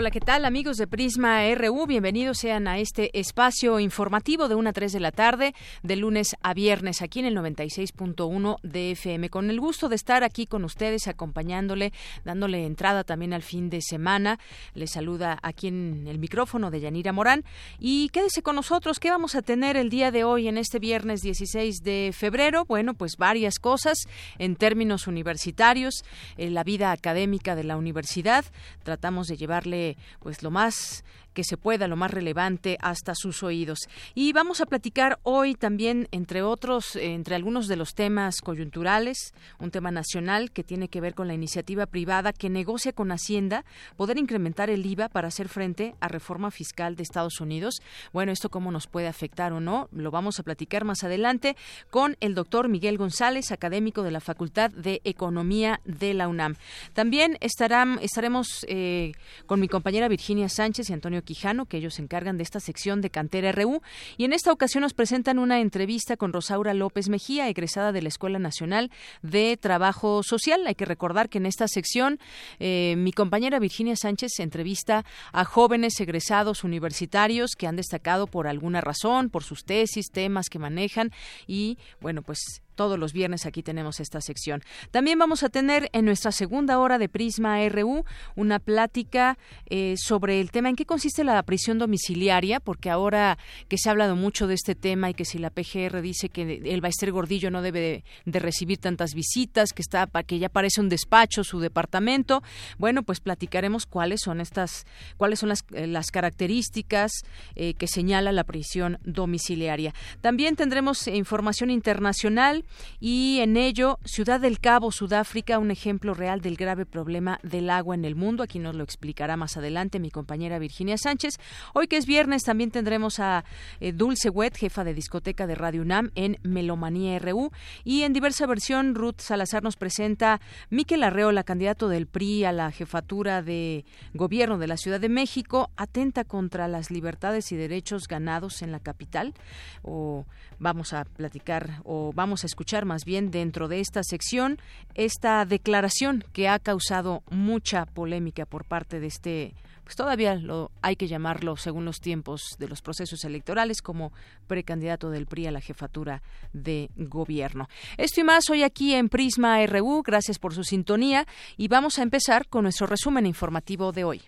Hola, ¿qué tal amigos de Prisma RU? Bienvenidos sean a este espacio informativo de 1 a 3 de la tarde, de lunes a viernes, aquí en el 96.1 de FM. Con el gusto de estar aquí con ustedes, acompañándole, dándole entrada también al fin de semana. Les saluda aquí en el micrófono de Yanira Morán. Y quédese con nosotros, ¿qué vamos a tener el día de hoy, en este viernes 16 de febrero? Bueno, pues varias cosas en términos universitarios, en la vida académica de la universidad. Tratamos de llevarle pues lo más que se pueda, lo más relevante, hasta sus oídos. Y vamos a platicar hoy también, entre otros, entre algunos de los temas coyunturales, un tema nacional que tiene que ver con la iniciativa privada que negocia con Hacienda poder incrementar el IVA para hacer frente a reforma fiscal de Estados Unidos. Bueno, esto cómo nos puede afectar o no, lo vamos a platicar más adelante con el doctor Miguel González, académico de la Facultad de Economía de la UNAM. También estarán, estaremos eh, con mi compañera Virginia Sánchez y Antonio Quijano, que ellos se encargan de esta sección de Cantera RU. Y en esta ocasión nos presentan una entrevista con Rosaura López Mejía, egresada de la Escuela Nacional de Trabajo Social. Hay que recordar que en esta sección eh, mi compañera Virginia Sánchez entrevista a jóvenes egresados universitarios que han destacado por alguna razón, por sus tesis, temas que manejan y, bueno, pues todos los viernes aquí tenemos esta sección. También vamos a tener en nuestra segunda hora de Prisma RU una plática eh, sobre el tema en qué consiste la prisión domiciliaria, porque ahora que se ha hablado mucho de este tema y que si la PGR dice que el Baester Gordillo no debe de, recibir tantas visitas, que está que ya parece un despacho su departamento, bueno, pues platicaremos cuáles son estas, cuáles son las, eh, las características eh, que señala la prisión domiciliaria. También tendremos información internacional y en ello Ciudad del Cabo, Sudáfrica, un ejemplo real del grave problema del agua en el mundo. Aquí nos lo explicará más adelante mi compañera Virginia Sánchez. Hoy que es viernes también tendremos a eh, Dulce Wet, jefa de discoteca de Radio UNAM en Melomanía RU y en diversa versión Ruth Salazar nos presenta Miquel Arreola, candidato del PRI a la jefatura de gobierno de la Ciudad de México, atenta contra las libertades y derechos ganados en la capital o vamos a platicar o vamos a escuchar más bien dentro de esta sección esta declaración que ha causado mucha polémica por parte de este pues todavía lo hay que llamarlo según los tiempos de los procesos electorales como precandidato del PRI a la jefatura de gobierno. Esto y más hoy aquí en Prisma RU, gracias por su sintonía y vamos a empezar con nuestro resumen informativo de hoy.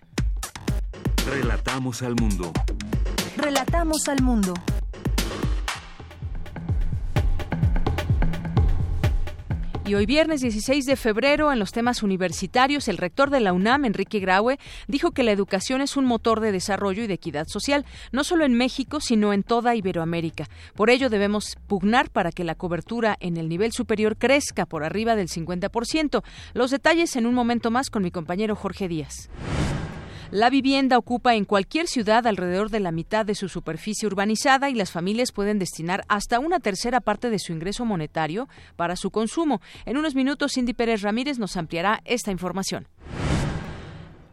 Relatamos al mundo. Relatamos al mundo. Y hoy viernes 16 de febrero, en los temas universitarios, el rector de la UNAM, Enrique Graue, dijo que la educación es un motor de desarrollo y de equidad social, no solo en México, sino en toda Iberoamérica. Por ello, debemos pugnar para que la cobertura en el nivel superior crezca por arriba del 50%. Los detalles en un momento más con mi compañero Jorge Díaz. La vivienda ocupa en cualquier ciudad alrededor de la mitad de su superficie urbanizada y las familias pueden destinar hasta una tercera parte de su ingreso monetario para su consumo. En unos minutos, Cindy Pérez Ramírez nos ampliará esta información.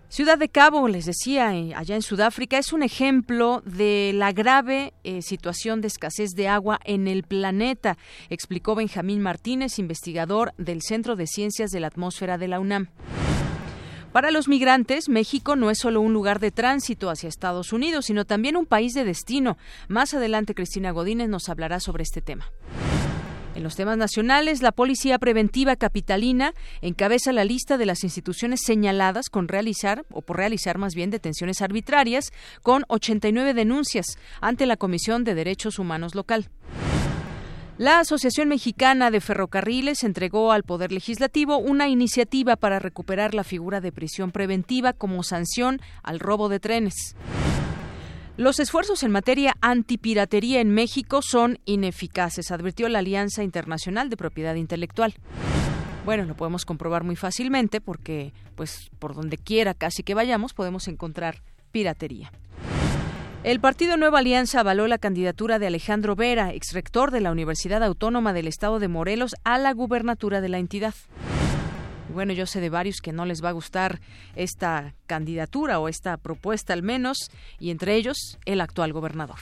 Ciudad de Cabo, les decía, eh, allá en Sudáfrica, es un ejemplo de la grave eh, situación de escasez de agua en el planeta, explicó Benjamín Martínez, investigador del Centro de Ciencias de la Atmósfera de la UNAM. Para los migrantes, México no es solo un lugar de tránsito hacia Estados Unidos, sino también un país de destino. Más adelante, Cristina Godínez nos hablará sobre este tema. En los temas nacionales, la Policía Preventiva Capitalina encabeza la lista de las instituciones señaladas con realizar, o por realizar más bien, detenciones arbitrarias, con 89 denuncias ante la Comisión de Derechos Humanos local. La Asociación Mexicana de Ferrocarriles entregó al Poder Legislativo una iniciativa para recuperar la figura de prisión preventiva como sanción al robo de trenes. Los esfuerzos en materia antipiratería en México son ineficaces, advirtió la Alianza Internacional de Propiedad Intelectual. Bueno, lo podemos comprobar muy fácilmente porque, pues, por donde quiera casi que vayamos podemos encontrar piratería. El Partido Nueva Alianza avaló la candidatura de Alejandro Vera, exrector de la Universidad Autónoma del Estado de Morelos, a la gubernatura de la entidad. Bueno, yo sé de varios que no les va a gustar esta candidatura o esta propuesta al menos, y entre ellos el actual gobernador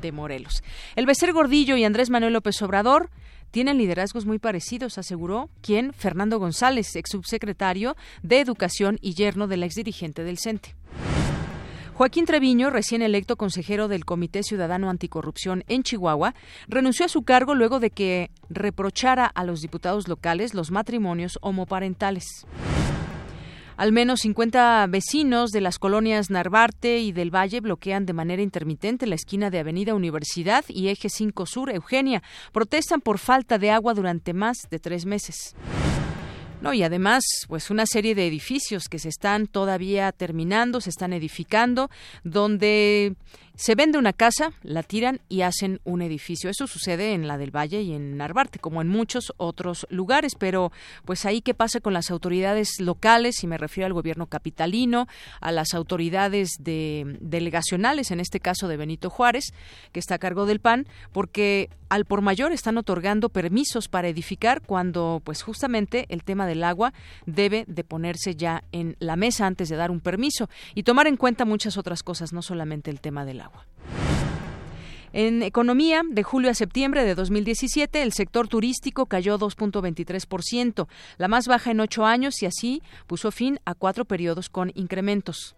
de Morelos. El Becer Gordillo y Andrés Manuel López Obrador tienen liderazgos muy parecidos, aseguró quien Fernando González, ex subsecretario de Educación y yerno del exdirigente del CENTE. Joaquín Treviño, recién electo consejero del Comité Ciudadano Anticorrupción en Chihuahua, renunció a su cargo luego de que reprochara a los diputados locales los matrimonios homoparentales. Al menos 50 vecinos de las colonias Narvarte y del Valle bloquean de manera intermitente la esquina de Avenida Universidad y Eje 5 Sur Eugenia. Protestan por falta de agua durante más de tres meses. No, y además, pues una serie de edificios que se están todavía terminando, se están edificando, donde se vende una casa, la tiran y hacen un edificio. Eso sucede en la del Valle y en Narvarte, como en muchos otros lugares. Pero, pues ahí, ¿qué pasa con las autoridades locales? Y me refiero al gobierno capitalino, a las autoridades de, delegacionales, en este caso de Benito Juárez, que está a cargo del PAN, porque al por mayor están otorgando permisos para edificar cuando, pues justamente, el tema del agua debe de ponerse ya en la mesa antes de dar un permiso y tomar en cuenta muchas otras cosas, no solamente el tema del agua. En economía, de julio a septiembre de 2017, el sector turístico cayó 2.23%, la más baja en ocho años y así puso fin a cuatro periodos con incrementos.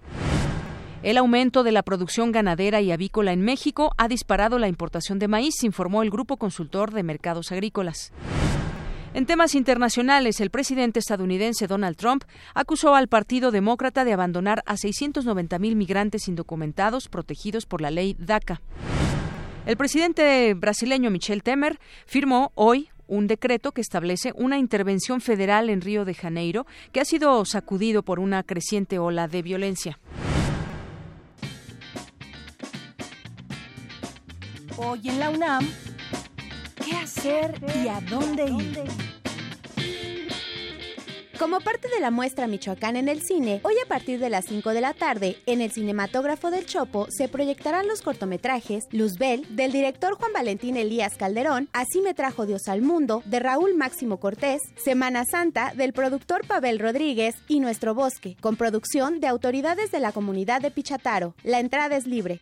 El aumento de la producción ganadera y avícola en México ha disparado la importación de maíz, informó el Grupo Consultor de Mercados Agrícolas. En temas internacionales, el presidente estadounidense Donald Trump acusó al Partido Demócrata de abandonar a 690.000 migrantes indocumentados protegidos por la ley DACA. El presidente brasileño Michel Temer firmó hoy un decreto que establece una intervención federal en Río de Janeiro que ha sido sacudido por una creciente ola de violencia. Hoy en la UNAM, ¿qué hacer y a dónde ir? Como parte de la muestra Michoacán en el cine, hoy a partir de las 5 de la tarde, en el cinematógrafo del Chopo se proyectarán los cortometrajes Luzbel, del director Juan Valentín Elías Calderón, Así me trajo Dios al mundo, de Raúl Máximo Cortés, Semana Santa, del productor Pavel Rodríguez y Nuestro Bosque, con producción de autoridades de la comunidad de Pichataro. La entrada es libre.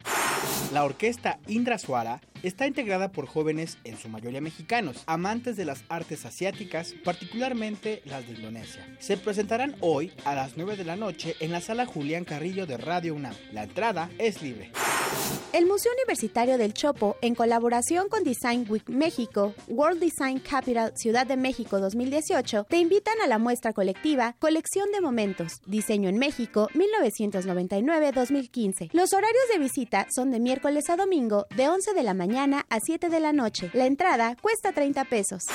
La orquesta Indra Suara está integrada por jóvenes, en su mayoría mexicanos, amantes de las artes asiáticas, particularmente las de Indonesia. Se presentarán hoy a las 9 de la noche en la sala Julián Carrillo de Radio UNAM. La entrada es libre. El Museo Universitario del Chopo, en colaboración con Design Week México, World Design Capital Ciudad de México 2018, te invitan a la muestra colectiva Colección de Momentos, Diseño en México 1999-2015. Los horarios de visita son de miércoles a domingo de 11 de la mañana a 7 de la noche. La entrada cuesta 30 pesos.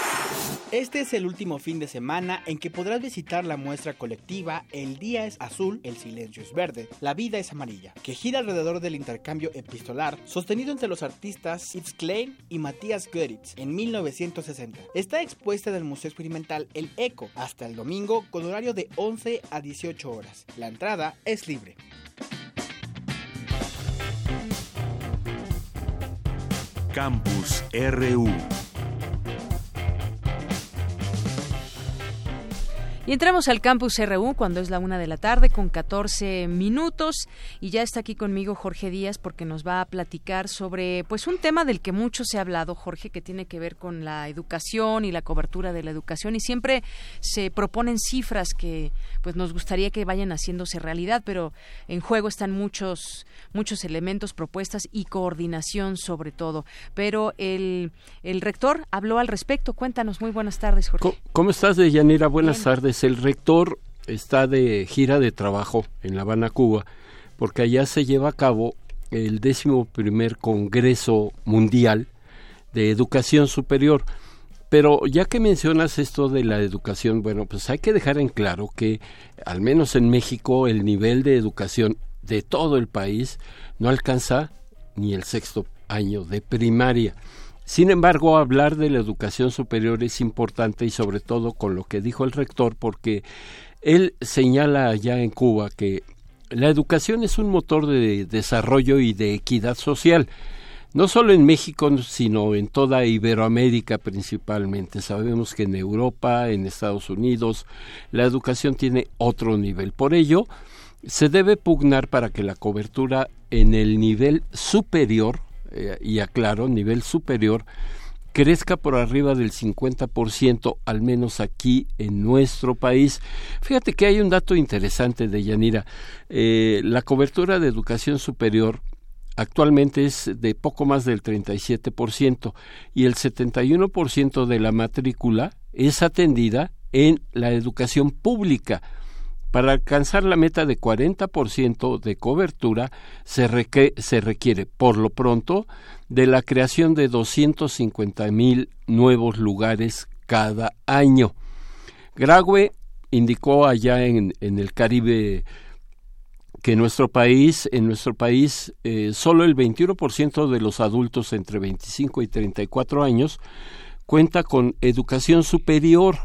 Este es el último fin de semana en que podrás visitar la muestra colectiva El día es azul, el silencio es verde, la vida es amarilla, que gira alrededor del intercambio epistolar sostenido entre los artistas Yves Klein y Matías Goeritz en 1960. Está expuesta en el Museo Experimental El Eco hasta el domingo con horario de 11 a 18 horas. La entrada es libre. Campus RU. Y entramos al campus RU cuando es la una de la tarde con 14 minutos. Y ya está aquí conmigo Jorge Díaz porque nos va a platicar sobre pues un tema del que mucho se ha hablado Jorge que tiene que ver con la educación y la cobertura de la educación. Y siempre se proponen cifras que pues nos gustaría que vayan haciéndose realidad pero en juego están muchos muchos elementos propuestas y coordinación sobre todo. Pero el, el rector habló al respecto. Cuéntanos. Muy buenas tardes Jorge. ¿Cómo estás Deyanira? Buenas tardes el rector está de gira de trabajo en La Habana, Cuba, porque allá se lleva a cabo el décimo primer Congreso Mundial de educación superior. Pero ya que mencionas esto de la educación, bueno, pues hay que dejar en claro que, al menos en México, el nivel de educación de todo el país no alcanza ni el sexto año de primaria. Sin embargo, hablar de la educación superior es importante y sobre todo con lo que dijo el rector, porque él señala allá en Cuba que la educación es un motor de desarrollo y de equidad social no solo en México, sino en toda Iberoamérica principalmente. Sabemos que en Europa, en Estados Unidos, la educación tiene otro nivel. Por ello, se debe pugnar para que la cobertura en el nivel superior, eh, y aclaro, nivel superior, crezca por arriba del 50%, al menos aquí en nuestro país. Fíjate que hay un dato interesante de Yanira. Eh, la cobertura de educación superior actualmente es de poco más del 37% y el 71% de la matrícula es atendida en la educación pública. Para alcanzar la meta de 40% de cobertura se, requiere, por lo pronto, de la creación de 250 mil nuevos lugares cada año. Graue indicó allá en, en el Caribe que nuestro país, en nuestro país, eh, solo el 21% de los adultos entre 25 y 34 años cuenta con educación superior,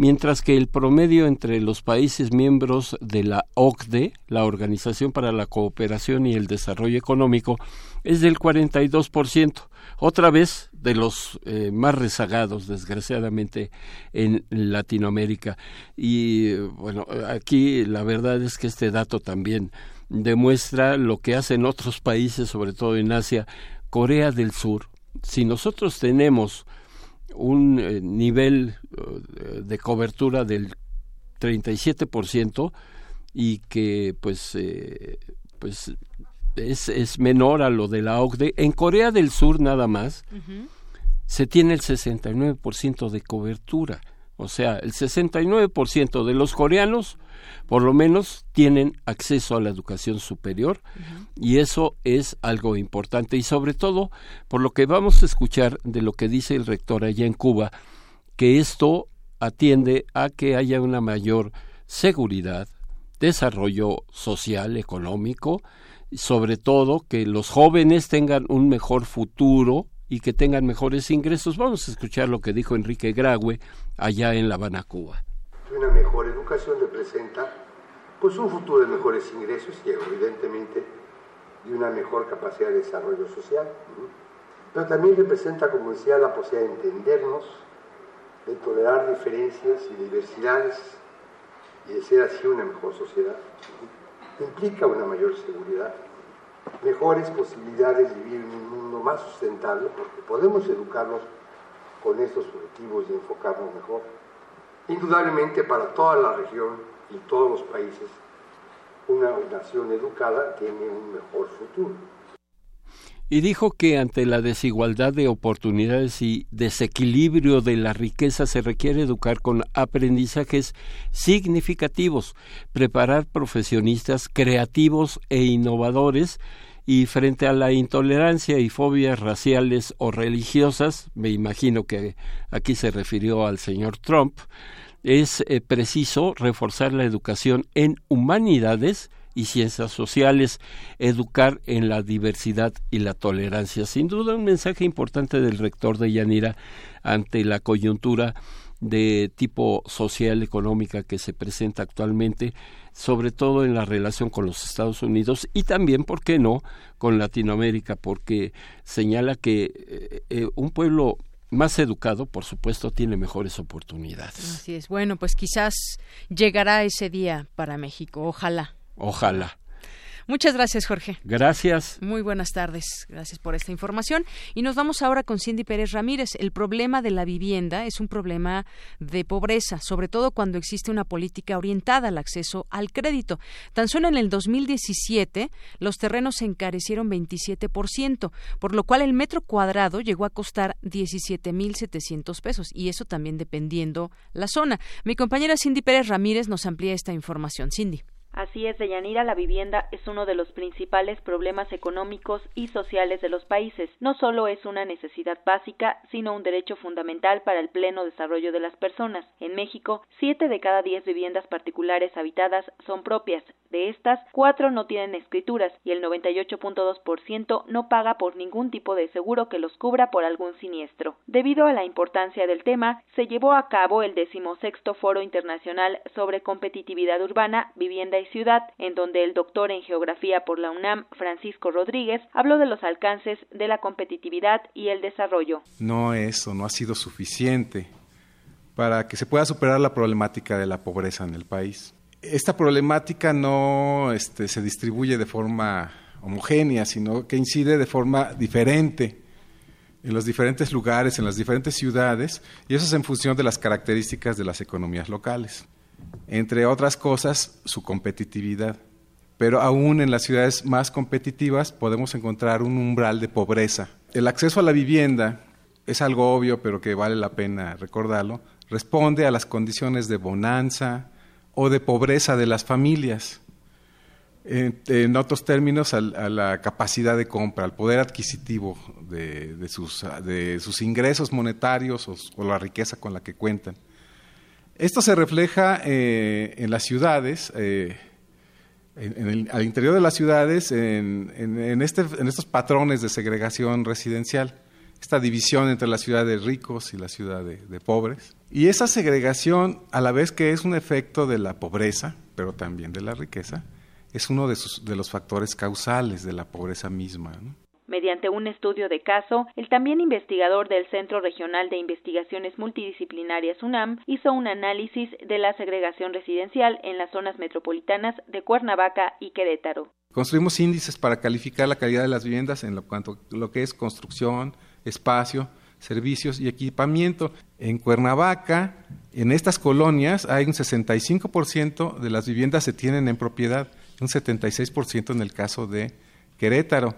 mientras que el promedio entre los países miembros de la OCDE, la Organización para la Cooperación y el Desarrollo Económico, es del 42%, otra vez de los eh, más rezagados, desgraciadamente, en Latinoamérica. Y bueno, aquí la verdad es que este dato también demuestra lo que hacen otros países, sobre todo en Asia, Corea del Sur. Si nosotros tenemos un eh, nivel eh, de cobertura del 37% y que pues pues es, es menor a lo de la OCDE. En Corea del Sur nada más se tiene el 69% de cobertura. O sea, el 69% de los coreanos por lo menos tienen acceso a la educación superior y eso es algo importante y sobre todo por lo que vamos a escuchar de lo que dice el rector allá en Cuba, que esto atiende a que haya una mayor seguridad, desarrollo social, económico, sobre todo que los jóvenes tengan un mejor futuro y que tengan mejores ingresos. Vamos a escuchar lo que dijo Enrique Graue allá en La Habana, Cuba. Una mejor educación representa pues un futuro de mejores ingresos y evidentemente de una mejor capacidad de desarrollo social. Pero también representa, como decía, la posibilidad de entendernos, de tolerar diferencias y diversidades y de ser así una mejor sociedad implica una mayor seguridad, mejores posibilidades de vivir en un mundo más sustentable, porque podemos educarnos con estos objetivos y enfocarnos mejor. Indudablemente para toda la región y todos los países, una nación educada tiene un mejor futuro y dijo que ante la desigualdad de oportunidades y desequilibrio de la riqueza se requiere educar con aprendizajes significativos, preparar profesionistas creativos e innovadores y frente a la intolerancia y fobias raciales o religiosas, me imagino que aquí se refirió al señor Trump, es eh, preciso reforzar la educación en humanidades, y ciencias sociales, educar en la diversidad y la tolerancia. Sin duda un mensaje importante del rector de Yanira ante la coyuntura de tipo social económica que se presenta actualmente, sobre todo en la relación con los Estados Unidos y también, ¿por qué no?, con Latinoamérica, porque señala que eh, eh, un pueblo más educado, por supuesto, tiene mejores oportunidades. Así es. Bueno, pues quizás llegará ese día para México. Ojalá. Ojalá. Muchas gracias, Jorge. Gracias. Muy buenas tardes. Gracias por esta información. Y nos vamos ahora con Cindy Pérez Ramírez. El problema de la vivienda es un problema de pobreza, sobre todo cuando existe una política orientada al acceso al crédito. Tan solo en el 2017 los terrenos se encarecieron 27%, por lo cual el metro cuadrado llegó a costar 17.700 pesos. Y eso también dependiendo la zona. Mi compañera Cindy Pérez Ramírez nos amplía esta información. Cindy. Así es, Deyanira, la vivienda es uno de los principales problemas económicos y sociales de los países. No solo es una necesidad básica, sino un derecho fundamental para el pleno desarrollo de las personas. En México, siete de cada diez viviendas particulares habitadas son propias. De estas, cuatro no tienen escrituras y el 98.2% no paga por ningún tipo de seguro que los cubra por algún siniestro. Debido a la importancia del tema, se llevó a cabo el decimosexto Foro Internacional sobre Competitividad Urbana, Vivienda y Ciudad, en donde el doctor en Geografía por la UNAM, Francisco Rodríguez, habló de los alcances de la competitividad y el desarrollo. No es o no ha sido suficiente para que se pueda superar la problemática de la pobreza en el país. Esta problemática no este, se distribuye de forma homogénea, sino que incide de forma diferente en los diferentes lugares, en las diferentes ciudades, y eso es en función de las características de las economías locales. Entre otras cosas, su competitividad. Pero aún en las ciudades más competitivas podemos encontrar un umbral de pobreza. El acceso a la vivienda es algo obvio, pero que vale la pena recordarlo, responde a las condiciones de bonanza o de pobreza de las familias en, otros términos, a, la capacidad de compra, al poder adquisitivo de, sus, ingresos monetarios o, la riqueza con la que cuentan. Esto se refleja eh, en las ciudades, eh, en, al interior de las ciudades, en, este, en estos patrones de segregación residencial, esta división entre la ciudad de ricos y la ciudad de pobres. Y esa segregación, a la vez que es un efecto de la pobreza, pero también de la riqueza, es uno de, de los factores causales de la pobreza misma. Mediante un estudio de caso, el también investigador del Centro Regional de Investigaciones Multidisciplinarias UNAM hizo un análisis de la segregación residencial en las zonas metropolitanas de Cuernavaca y Querétaro. Construimos índices para calificar la calidad de las viviendas en lo que es construcción, espacio, servicios y equipamiento. En Cuernavaca, en estas colonias, hay un 65% de las viviendas se tienen en propiedad un 76% en el caso de Querétaro.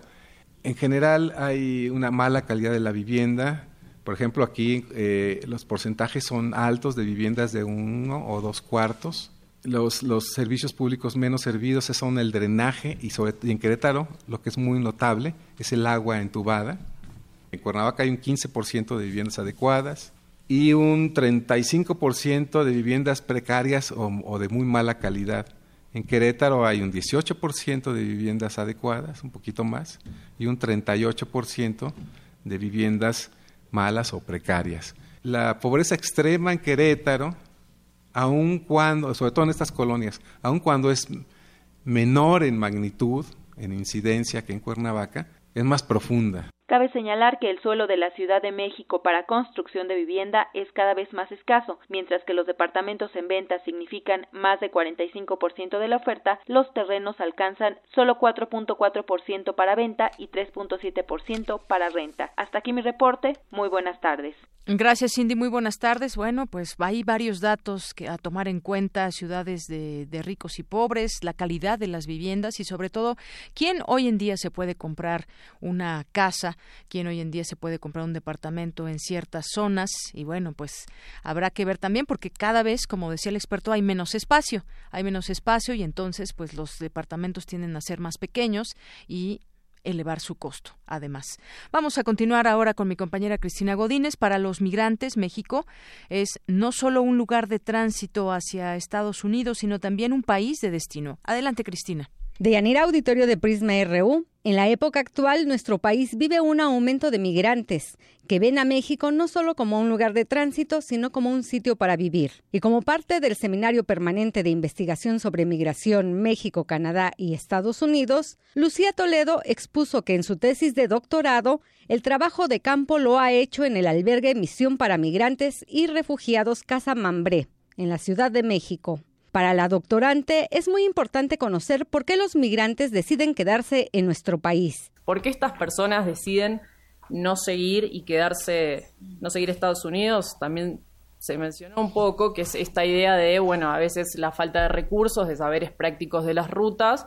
En general hay una mala calidad de la vivienda. Por ejemplo, aquí eh, los porcentajes son altos de viviendas de uno o dos cuartos. Los, servicios públicos menos servidos son el drenaje y, sobre, y en Querétaro lo que es muy notable es el agua entubada. En Cuernavaca hay un 15% de viviendas adecuadas y un 35% de viviendas precarias o de muy mala calidad. En Querétaro hay un 18% de viviendas adecuadas, un poquito más, y un 38% de viviendas malas o precarias. La pobreza extrema en Querétaro, aun cuando, sobre todo en estas colonias, aun cuando es menor en magnitud, en incidencia que en Cuernavaca, es más profunda. Cabe señalar que el suelo de la Ciudad de México para construcción de vivienda es cada vez más escaso, mientras que los departamentos en venta significan más de 45% de la oferta, los terrenos alcanzan solo 4.4% para venta y 3.7% para renta. Hasta aquí mi reporte. Muy buenas tardes. Gracias, Cindy. Muy buenas tardes. Bueno, pues hay varios datos que a tomar en cuenta, ciudades de, de, ricos y pobres, la calidad de las viviendas y sobre todo, quién hoy en día se puede comprar una casa, quién hoy en día se puede comprar un departamento en ciertas zonas y bueno, pues habrá que ver también porque cada vez, como decía el experto, hay menos espacio, hay menos espacio y entonces pues los departamentos tienden a ser más pequeños y elevar su costo, además. Vamos a continuar ahora con mi compañera Cristina Godínez. Para los migrantes, México es no solo un lugar de tránsito hacia Estados Unidos, sino también un país de destino. Adelante, Cristina. De Yanira Auditorio de Prisma RU, en la época actual nuestro país vive un aumento de migrantes que ven a México no solo como un lugar de tránsito, sino como un sitio para vivir. Y como parte del Seminario Permanente de Investigación sobre Migración México, Canadá y Estados Unidos, Lucía Toledo expuso que en su tesis de doctorado el trabajo de campo lo ha hecho en el albergue Misión para Migrantes y Refugiados Casa Mambré, en la Ciudad de México. Para la doctorante es muy importante conocer por qué los migrantes deciden quedarse en nuestro país. ¿Por qué estas personas deciden no seguir y quedarse, no seguir Estados Unidos? También se mencionó un poco que es esta idea de, bueno, a veces la falta de recursos, de saberes prácticos de las rutas,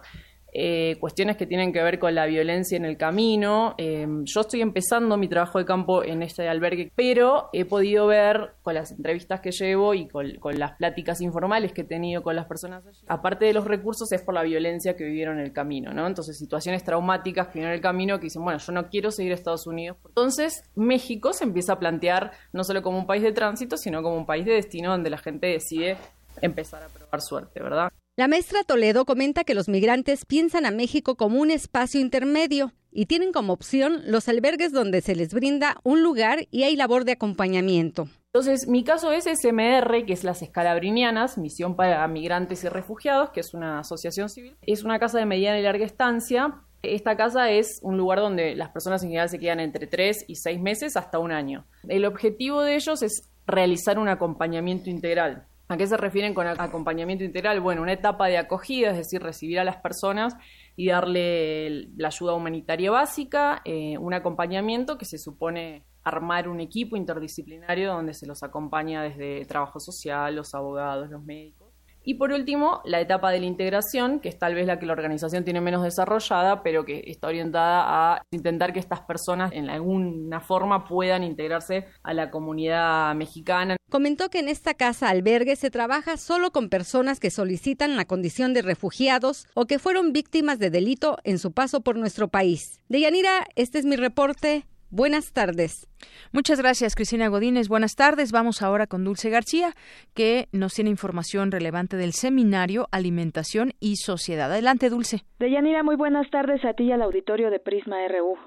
eh, cuestiones que tienen que ver con la violencia en el camino. Eh, yo estoy empezando mi trabajo de campo en este albergue, pero he podido ver con las entrevistas que llevo y con, las pláticas informales que he tenido con las personas allí, aparte de los recursos es por la violencia que vivieron en el camino, ¿no? Entonces, situaciones traumáticas que vivieron en el camino que dicen, bueno, yo no quiero seguir a Estados Unidos. Entonces, México se empieza a plantear no solo como un país de tránsito, sino como un país de destino donde la gente decide empezar a probar suerte, ¿verdad? La maestra Toledo comenta que los migrantes piensan a México como un espacio intermedio y tienen como opción los albergues donde se les brinda un lugar y hay labor de acompañamiento. Entonces, mi caso es SMR, que es las Escalabrinianas, Misión para Migrantes y Refugiados, que es una asociación civil. Es una casa de mediana y larga estancia. Esta casa es un lugar donde las personas en general se quedan entre tres y seis meses hasta un año. El objetivo de ellos es realizar un acompañamiento integral. ¿A qué se refieren con acompañamiento integral? Bueno, una etapa de acogida, es decir, recibir a las personas y darle la ayuda humanitaria básica, eh, un acompañamiento que se supone armar un equipo interdisciplinario donde se los acompaña desde trabajo social, los abogados, los médicos y por último, la etapa de la integración, que es tal vez la que la organización tiene menos desarrollada, pero que está orientada a intentar que estas personas en alguna forma puedan integrarse a la comunidad mexicana. Comentó que en esta casa albergue se trabaja solo con personas que solicitan la condición de refugiados o que fueron víctimas de delito en su paso por nuestro país. Deyanira, este es mi reporte. Buenas tardes. Muchas gracias, Cristina Godínez. Buenas tardes. Vamos ahora con Dulce García, que nos tiene información relevante del seminario Alimentación y Sociedad. Adelante, Dulce. Deyanira, muy buenas tardes a ti y al auditorio de Prisma RU.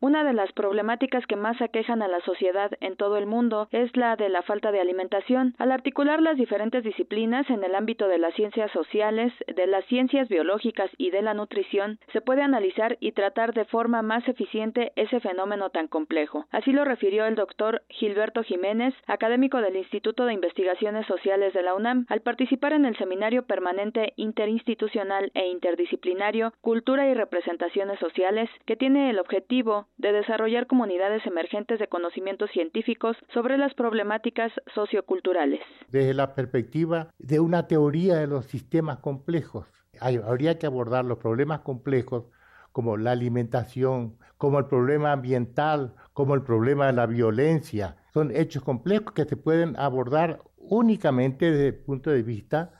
Una de las problemáticas que más aquejan a la sociedad en todo el mundo es la de la falta de alimentación. Al articular las diferentes disciplinas en el ámbito de las ciencias sociales, de las ciencias biológicas y de la nutrición, se puede analizar y tratar de forma más eficiente ese fenómeno tan complejo. Así lo refirió el doctor Gilberto Jiménez, académico del Instituto de Investigaciones Sociales de la UNAM, al participar en el seminario permanente interinstitucional e interdisciplinario Cultura y Representaciones Sociales, que tiene el objetivo de desarrollar comunidades emergentes de conocimientos científicos sobre las problemáticas socioculturales. Desde la perspectiva de una teoría de los sistemas complejos, habría que abordar los problemas complejos como la alimentación, como el problema ambiental, como el problema de la violencia. Son hechos complejos que se pueden abordar únicamente desde el punto de vista,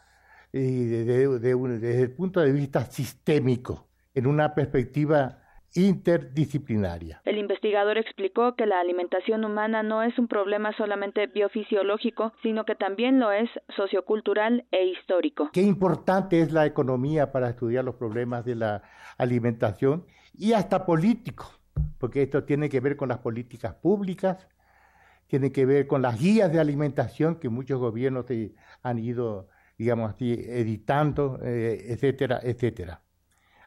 eh, desde el punto de vista sistémico, en una perspectiva interdisciplinaria. El investigador explicó que la alimentación humana no es un problema solamente biofisiológico, sino que también lo es sociocultural e histórico. Qué importante es la economía para estudiar los problemas de la alimentación y hasta político, porque esto tiene que ver con las políticas públicas, tiene que ver con las guías de alimentación que muchos gobiernos han ido, digamos así, editando, eh, etcétera, etcétera.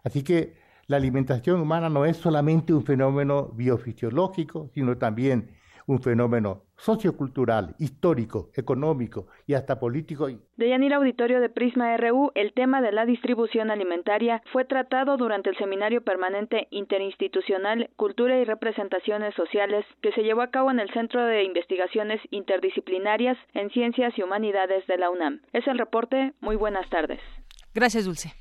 Así que la alimentación humana no es solamente un fenómeno biofisiológico, sino también un fenómeno sociocultural, histórico, económico y hasta político. De Yanir Auditorio de Prisma RU, el tema de la distribución alimentaria fue tratado durante el seminario permanente interinstitucional Cultura y Representaciones Sociales que se llevó a cabo en el Centro de Investigaciones Interdisciplinarias en Ciencias y Humanidades de la UNAM. Es el reporte. Muy buenas tardes. Gracias, Dulce.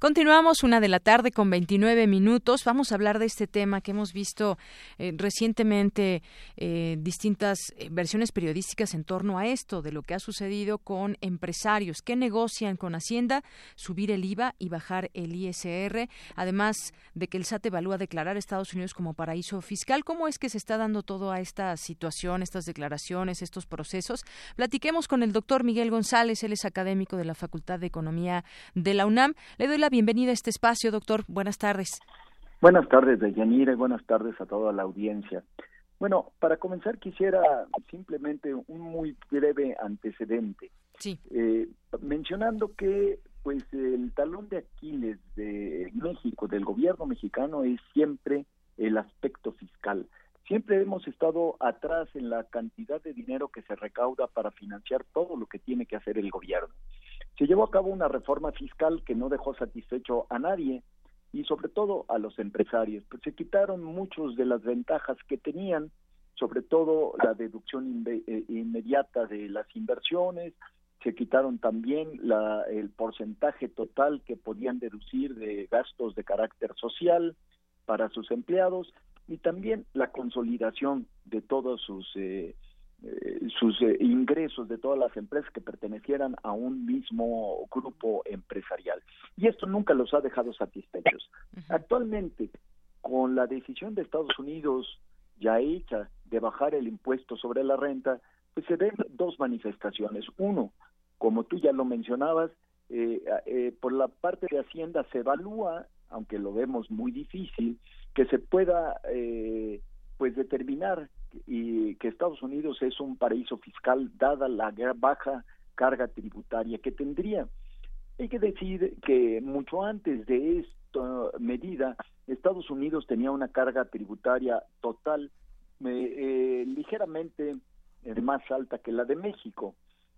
Continuamos una de la tarde con 29 minutos. Vamos a hablar de este tema que hemos visto eh, recientemente eh, distintas eh, versiones periodísticas en torno a esto, de lo que ha sucedido con empresarios que negocian con Hacienda subir el IVA y bajar el ISR, además de que el SAT evalúa declarar a Estados Unidos como paraíso fiscal. ¿Cómo es que se está dando toda esta situación, estas declaraciones, estos procesos? Platiquemos con el doctor Miguel González, él es académico de la Facultad de Economía de la UNAM. Le doy la bienvenida a este espacio, doctor. Buenas tardes. Buenas tardes, Deyanira, y buenas tardes a toda la audiencia. Bueno, para comenzar quisiera simplemente un muy breve antecedente. Sí. Eh, mencionando que pues el talón de Aquiles de México, del gobierno mexicano, es siempre el aspecto fiscal. siempre hemos estado atrás en la cantidad de dinero que se recauda para financiar todo lo que tiene que hacer el gobierno. Se llevó a cabo una reforma fiscal que no dejó satisfecho a nadie y sobre todo a los empresarios, pues se quitaron muchas de las ventajas que tenían, sobre todo la deducción eh, inmediata de las inversiones, se quitaron también la, el porcentaje total que podían deducir de gastos de carácter social para sus empleados y también la consolidación de todos sus eh, sus eh, ingresos de todas las empresas que pertenecieran a un mismo grupo empresarial. Y esto nunca los ha dejado satisfechos. Actualmente, con la decisión de Estados Unidos ya hecha de bajar el impuesto sobre la renta, pues se ven dos manifestaciones. Uno, como tú ya lo mencionabas, eh, por la parte de Hacienda se evalúa, aunque lo vemos muy difícil, que se pueda pues determinar y que Estados Unidos es un paraíso fiscal dada la baja carga tributaria que tendría. Hay que decir que mucho antes de esta medida, Estados Unidos tenía una carga tributaria total eh, ligeramente eh, más alta que la de México.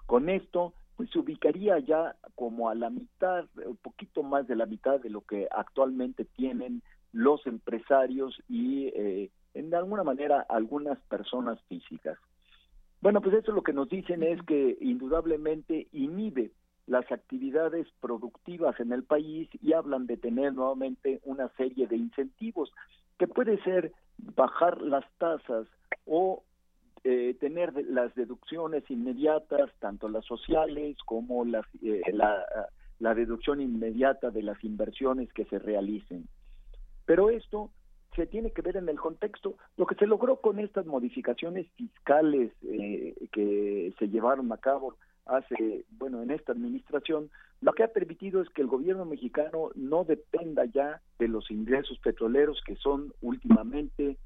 Con esto, pues se ubicaría ya como a la mitad, un poquito más de la mitad de lo que actualmente tienen los empresarios y eh, en alguna manera algunas personas físicas. Bueno, pues eso lo que nos dicen es que indudablemente inhibe las actividades productivas en el país y hablan de tener nuevamente una serie de incentivos que puede ser bajar las tasas o eh, tener las deducciones inmediatas, tanto las sociales como las, eh, la, la deducción inmediata de las inversiones que se realicen. Pero esto se tiene que ver en el contexto. Lo que se logró con estas modificaciones fiscales eh, que se llevaron a cabo hace, bueno, en esta administración, lo que ha permitido es que el gobierno mexicano no dependa ya de los ingresos petroleros que son últimamente,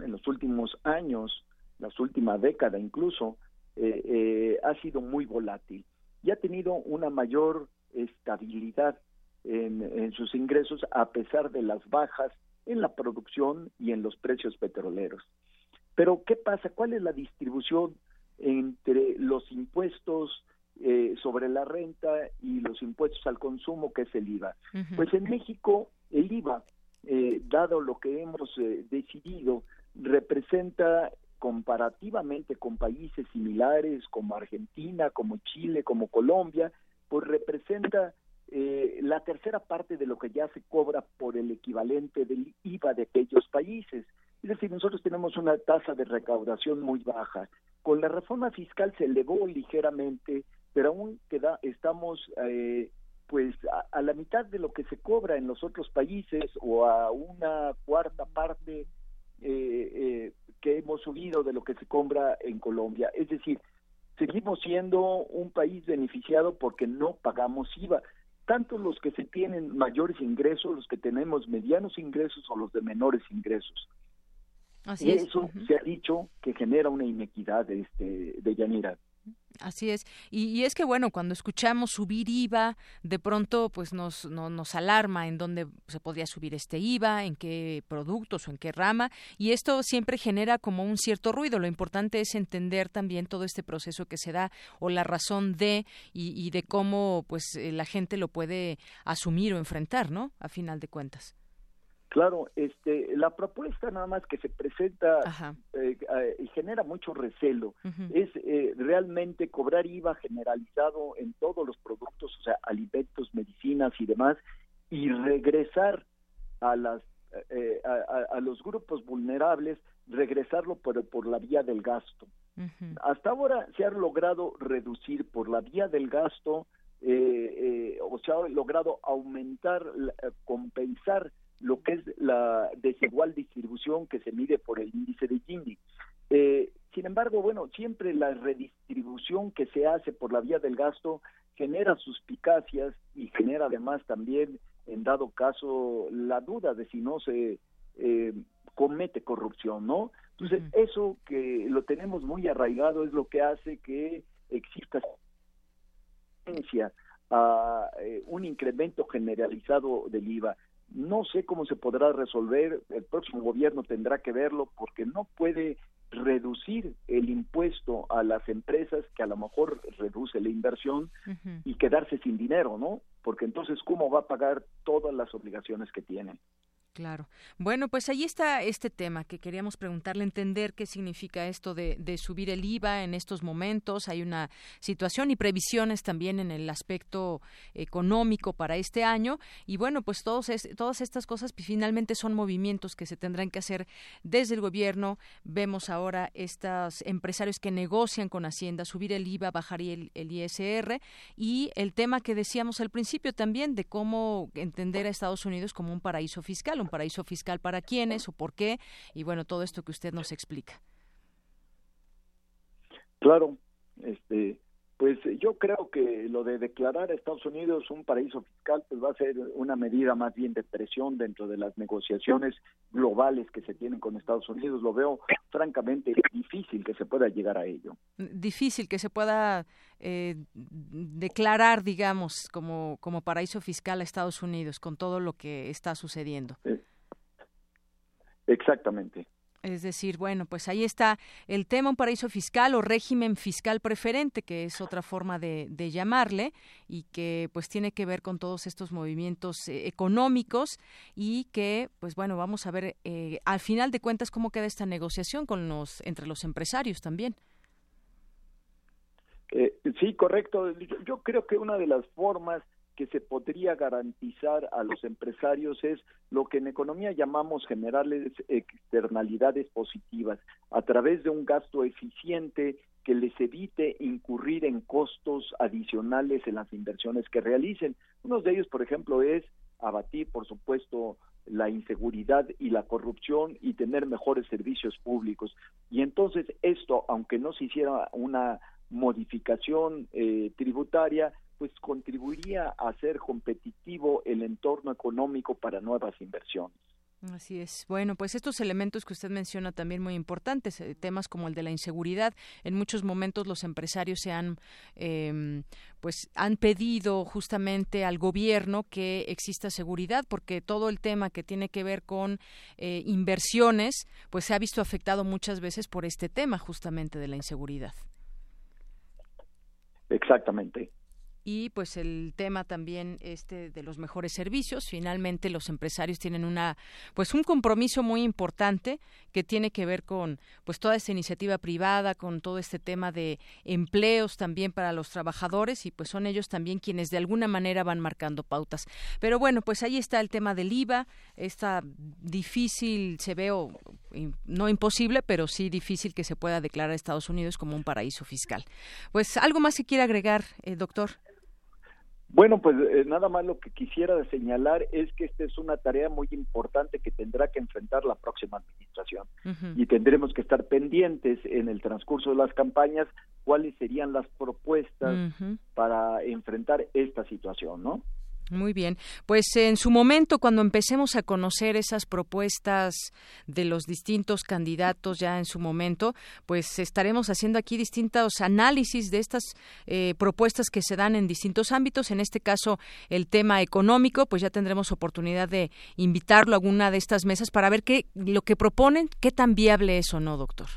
en los últimos años, las últimas décadas incluso, eh, eh, ha sido muy volátil y ha tenido una mayor estabilidad en, en sus ingresos a pesar de las bajas en la producción y en los precios petroleros. Pero, ¿qué pasa? ¿Cuál es la distribución entre los impuestos eh, sobre la renta y los impuestos al consumo, que es el IVA? Pues en México, el IVA, eh, dado lo que hemos eh, decidido, representa comparativamente con países similares como Argentina, como Chile, como Colombia, pues representa eh, la tercera parte de lo que ya se cobra por el equivalente del IVA de aquellos países. Es decir, nosotros tenemos una tasa de recaudación muy baja. Con la reforma fiscal se elevó ligeramente, pero aún queda, estamos eh, pues a, la mitad de lo que se cobra en los otros países o a una cuarta parte eh, que hemos subido de lo que se cobra en Colombia. Es decir, seguimos siendo un país beneficiado porque no pagamos IVA tanto los que se tienen mayores ingresos, los que tenemos medianos ingresos o los de menores ingresos. Así y eso se ha dicho que genera una inequidad este, de Yanira. Así es. Y, es que, bueno, cuando escuchamos subir IVA, de pronto pues nos, nos alarma en dónde se podría subir este IVA, en qué productos o en qué rama. Y esto siempre genera como un cierto ruido. Lo importante es entender también todo este proceso que se da o la razón de y, y de cómo pues eh, la gente lo puede asumir o enfrentar, ¿no? A final de cuentas. Claro, este, la propuesta nada más que se presenta eh, eh, y genera mucho recelo es eh, realmente cobrar IVA generalizado en todos los productos, o sea, alimentos, medicinas y demás, y regresar a las a, los grupos vulnerables, regresarlo por, por la vía del gasto. Hasta ahora se ha logrado reducir por la vía del gasto, o se ha logrado aumentar, compensar lo que es la desigual distribución que se mide por el índice de Gini. Eh, sin embargo, bueno, siempre la redistribución que se hace por la vía del gasto genera suspicacias y genera además también, en dado caso, la duda de si no se eh, comete corrupción, ¿no? Entonces, eso que lo tenemos muy arraigado es lo que hace que exista a eh, un incremento generalizado del IVA. No sé cómo se podrá resolver, el próximo gobierno tendrá que verlo porque no puede reducir el impuesto a las empresas que a lo mejor reduce la inversión y quedarse sin dinero, ¿no? Porque entonces, ¿cómo va a pagar todas las obligaciones que tiene? Claro. Bueno, pues ahí está este tema que queríamos preguntarle, entender qué significa esto de, subir el IVA en estos momentos. Hay una situación y previsiones también en el aspecto económico para este año. Y bueno, pues todos todas estas cosas finalmente son movimientos que se tendrán que hacer desde el gobierno. Vemos ahora estos empresarios que negocian con Hacienda, subir el IVA, bajar el, el ISR y el tema que decíamos al principio también de cómo entender a Estados Unidos como un paraíso fiscal paraíso fiscal para quiénes o por qué, y bueno, todo esto que usted nos explica. Claro, este, pues yo creo que lo de declarar a Estados Unidos un paraíso fiscal pues va a ser una medida más bien de presión dentro de las negociaciones globales que se tienen con Estados Unidos. Lo veo francamente difícil que se pueda llegar a ello. Difícil que se pueda eh, declarar, digamos, como, como paraíso fiscal a Estados Unidos con todo lo que está sucediendo. Eh, exactamente. Es decir, bueno, pues ahí está el tema un paraíso fiscal o régimen fiscal preferente, que es otra forma de, llamarle y que pues tiene que ver con todos estos movimientos eh, económicos y que pues bueno, vamos a ver eh, al final de cuentas cómo queda esta negociación con los entre los empresarios también. Eh, sí, correcto. yo creo que una de las formas que se podría garantizar a los empresarios es lo que en economía llamamos generales externalidades positivas, a través de un gasto eficiente que les evite incurrir en costos adicionales en las inversiones que realicen. Uno de ellos, por ejemplo, es abatir, por supuesto, la inseguridad y la corrupción y tener mejores servicios públicos. Y entonces esto, aunque no se hiciera una modificación eh, tributaria, pues contribuiría a hacer competitivo el entorno económico para nuevas inversiones. Así es. Bueno, pues estos elementos que usted menciona también muy importantes, eh, temas como el de la inseguridad. En muchos momentos los empresarios se han, em, pues, han pedido justamente al gobierno que exista seguridad, porque todo el tema que tiene que ver con eh, inversiones, pues se ha visto afectado muchas veces por este tema justamente de la inseguridad. Exactamente y pues el tema también este de los mejores servicios. Finalmente los empresarios tienen una pues un compromiso muy importante que tiene que ver con pues toda esta iniciativa privada con todo este tema de empleos también para los trabajadores y pues son ellos también quienes de alguna manera van marcando pautas. Pero bueno pues ahí está el tema del IVA. Está difícil se ve no imposible pero sí difícil que se pueda declarar a Estados Unidos como un paraíso fiscal. Pues algo más que quiera agregar eh, doctor bueno, pues eh, nada más lo que quisiera señalar es que esta es una tarea muy importante que tendrá que enfrentar la próxima administración. Y tendremos que estar pendientes en el transcurso de las campañas cuáles serían las propuestas para enfrentar esta situación, ¿no? Muy bien. Pues en su momento, cuando empecemos a conocer esas propuestas de los distintos candidatos ya en su momento, pues estaremos haciendo aquí distintos análisis de estas eh, propuestas que se dan en distintos ámbitos. En este caso, el tema económico, pues ya tendremos oportunidad de invitarlo a alguna de estas mesas para ver qué lo que proponen, qué tan viable es o no, doctor.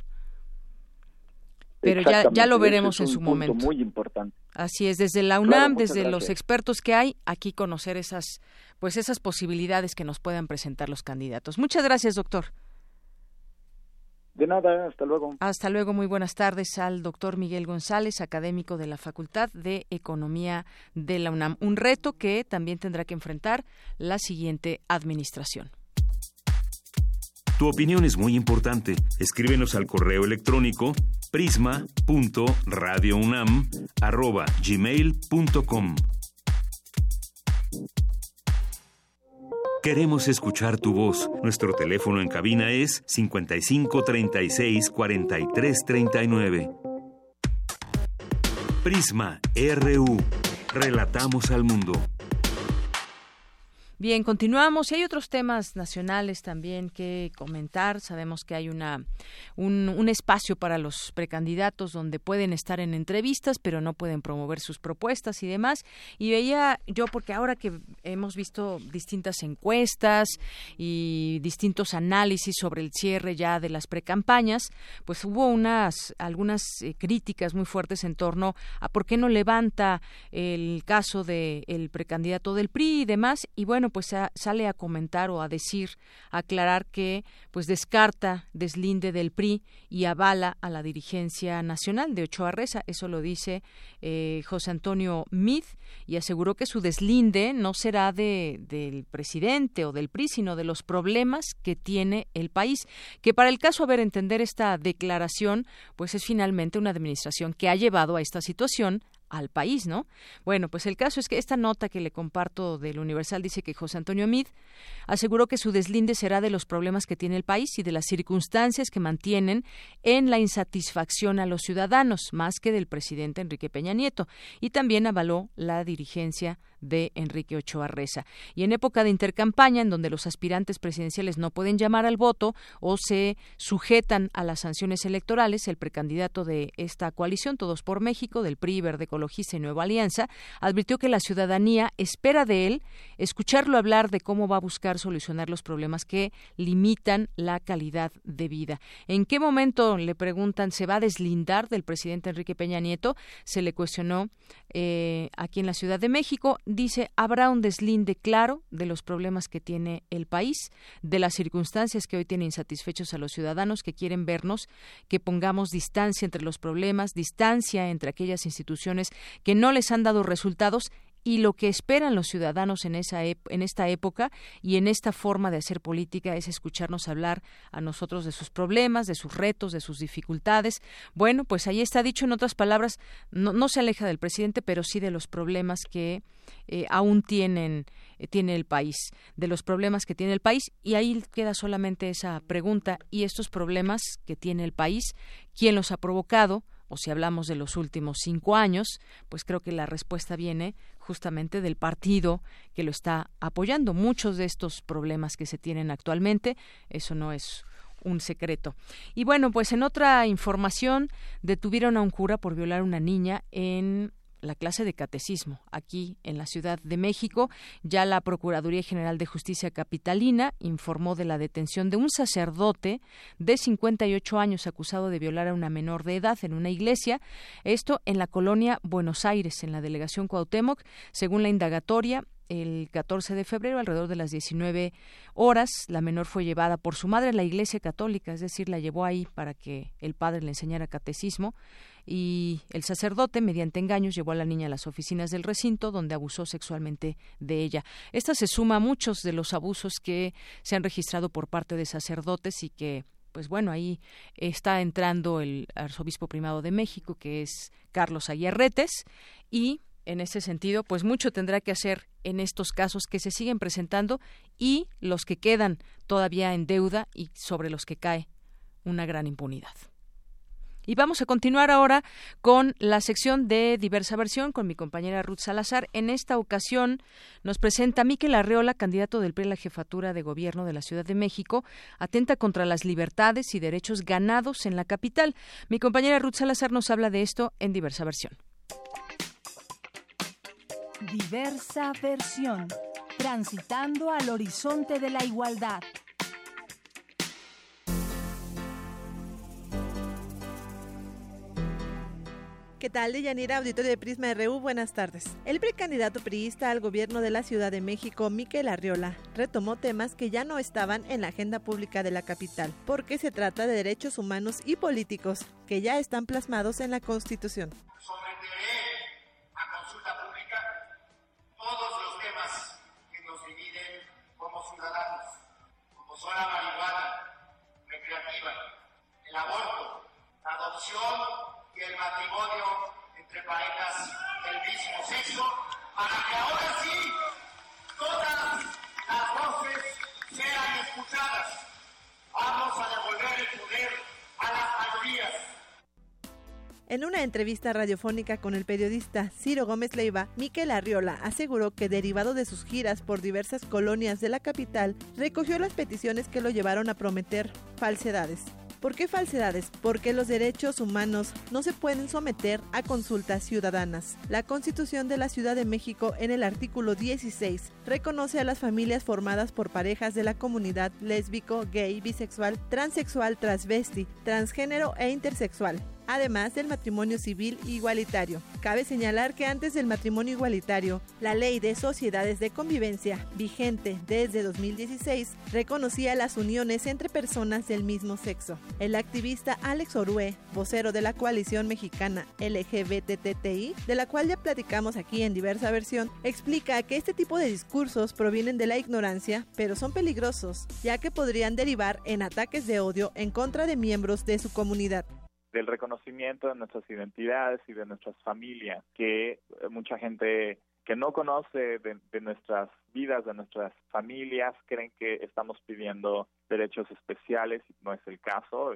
Pero ya, ya lo veremos en su momento. Muy importante. Así es, desde la UNAM, desde los expertos que hay, aquí conocer esas, pues esas posibilidades que nos puedan presentar los candidatos. Muchas gracias, doctor. De nada, hasta luego. Hasta luego, muy buenas tardes al doctor Miguel González, académico de la Facultad de Economía de la UNAM. Un reto que también tendrá que enfrentar la siguiente administración. Tu opinión es muy importante. Escríbenos al correo electrónico prisma.radiounam@gmail.com. Queremos escuchar tu voz. Nuestro teléfono en cabina es 55 36 43 39. Prisma RU. Relatamos al mundo. Bien, continuamos y hay otros temas nacionales también que comentar. Sabemos que hay una un, espacio para los precandidatos donde pueden estar en entrevistas, pero no pueden promover sus propuestas y demás. Y veía yo, porque ahora que hemos visto distintas encuestas y distintos análisis sobre el cierre ya de las precampañas, pues hubo unas algunas eh, críticas muy fuertes en torno a por qué no levanta el caso del el precandidato del PRI y demás. Y bueno, pues sale a comentar o a decir, a aclarar que pues descarta deslinde del PRI y avala a la dirigencia nacional de Ochoa Reza. Eso lo dice eh, José Antonio Mid y aseguró que su deslinde no será de, del presidente o del PRI, sino de los problemas que tiene el país. Que para el caso, a ver, entender esta declaración, pues es finalmente una administración que ha llevado a esta situación al país, ¿no? Bueno, pues el caso es que esta nota que le comparto del Universal dice que José Antonio Mid aseguró que su deslinde será de los problemas que tiene el país y de las circunstancias que mantienen en la insatisfacción a los ciudadanos, más que del presidente Enrique Peña Nieto, y también avaló la dirigencia de Enrique Ochoa Reza. Y en época de intercampaña, en donde los aspirantes presidenciales no pueden llamar al voto o se sujetan a las sanciones electorales, el precandidato de esta coalición, Todos por México, del PRI, Verde Ecologista y Nueva Alianza, advirtió que la ciudadanía espera de él escucharlo hablar de cómo va a buscar solucionar los problemas que limitan la calidad de vida. ¿En qué momento, le preguntan, se va a deslindar del presidente Enrique Peña Nieto? Se le cuestionó eh, aquí en la Ciudad de México dice habrá un deslinde claro de los problemas que tiene el país, de las circunstancias que hoy tienen insatisfechos a los ciudadanos que quieren vernos, que pongamos distancia entre los problemas, distancia entre aquellas instituciones que no les han dado resultados y lo que esperan los ciudadanos en esa en esta época y en esta forma de hacer política es escucharnos hablar a nosotros de sus problemas, de sus retos, de sus dificultades. Bueno, pues ahí está dicho en otras palabras, no, se aleja del presidente, pero sí de los problemas que eh, aún tienen eh, tiene el país, de los problemas que tiene el país y ahí queda solamente esa pregunta y estos problemas que tiene el país, ¿quién los ha provocado? O si hablamos de los últimos cinco años, pues creo que la respuesta viene justamente del partido que lo está apoyando. Muchos de estos problemas que se tienen actualmente, eso no es un secreto. Y bueno, pues en otra información, detuvieron a un cura por violar a una niña en la clase de catecismo aquí en la Ciudad de México. Ya la Procuraduría General de Justicia Capitalina informó de la detención de un sacerdote de 58 años acusado de violar a una menor de edad en una iglesia. Esto en la colonia Buenos Aires, en la delegación Cuauhtémoc. Según la indagatoria, el 14 de febrero, alrededor de las 19 horas, la menor fue llevada por su madre a la iglesia católica, es decir, la llevó ahí para que el padre le enseñara catecismo y el sacerdote, mediante engaños, llevó a la niña a las oficinas del recinto donde abusó sexualmente de ella. Esta se suma a muchos de los abusos que se han registrado por parte de sacerdotes y que pues bueno, ahí está entrando el arzobispo primado de México, que es Carlos Aguirretes, y en ese sentido, pues mucho tendrá que hacer en estos casos que se siguen presentando y los que quedan todavía en deuda y sobre los que cae una gran impunidad. Y vamos a continuar ahora con la sección de diversa versión con mi compañera Ruth Salazar. En esta ocasión nos presenta Miquel Arreola, candidato del PRI a la jefatura de gobierno de la Ciudad de México, atenta contra las libertades y derechos ganados en la capital. Mi compañera Ruth Salazar nos habla de esto en diversa versión. Diversa versión, transitando al horizonte de la igualdad. ¿Qué tal, Deyanira, auditorio de Prisma RU? Buenas tardes. El precandidato priista al gobierno de la Ciudad de México, Miquel Arriola, retomó temas que ya no estaban en la agenda pública de la capital, porque se trata de derechos humanos y políticos que ya están plasmados en la Constitución. Son la marihuana recreativa, el aborto, la adopción el matrimonio entre parejas del mismo sexo, para que ahora sí todas las voces sean escuchadas. Vamos a devolver el poder a las mayorías En una entrevista radiofónica con el periodista Ciro Gómez Leiva, Miquel Arriola aseguró que derivado de sus giras por diversas colonias de la capital, recogió las peticiones que lo llevaron a prometer falsedades. ¿Por qué falsedades? Porque los derechos humanos no se pueden someter a consultas ciudadanas. La Constitución de la Ciudad de México en el artículo 16 reconoce a las familias formadas por parejas de la comunidad lésbico, gay, bisexual, transexual, transvesti, transgénero e intersexual además del matrimonio civil igualitario. Cabe señalar que antes del matrimonio igualitario, la ley de sociedades de convivencia, vigente desde 2016, reconocía las uniones entre personas del mismo sexo. El activista Alex Orue, vocero de la coalición mexicana LGBTTI, de la cual ya platicamos aquí en diversa versión, explica que este tipo de discursos provienen de la ignorancia, pero son peligrosos, ya que podrían derivar en ataques de odio en contra de miembros de su comunidad del reconocimiento de nuestras identidades y de nuestras familias, que eh, mucha gente que no conoce de, nuestras vidas, de nuestras familias, creen que estamos pidiendo derechos especiales, no es el caso.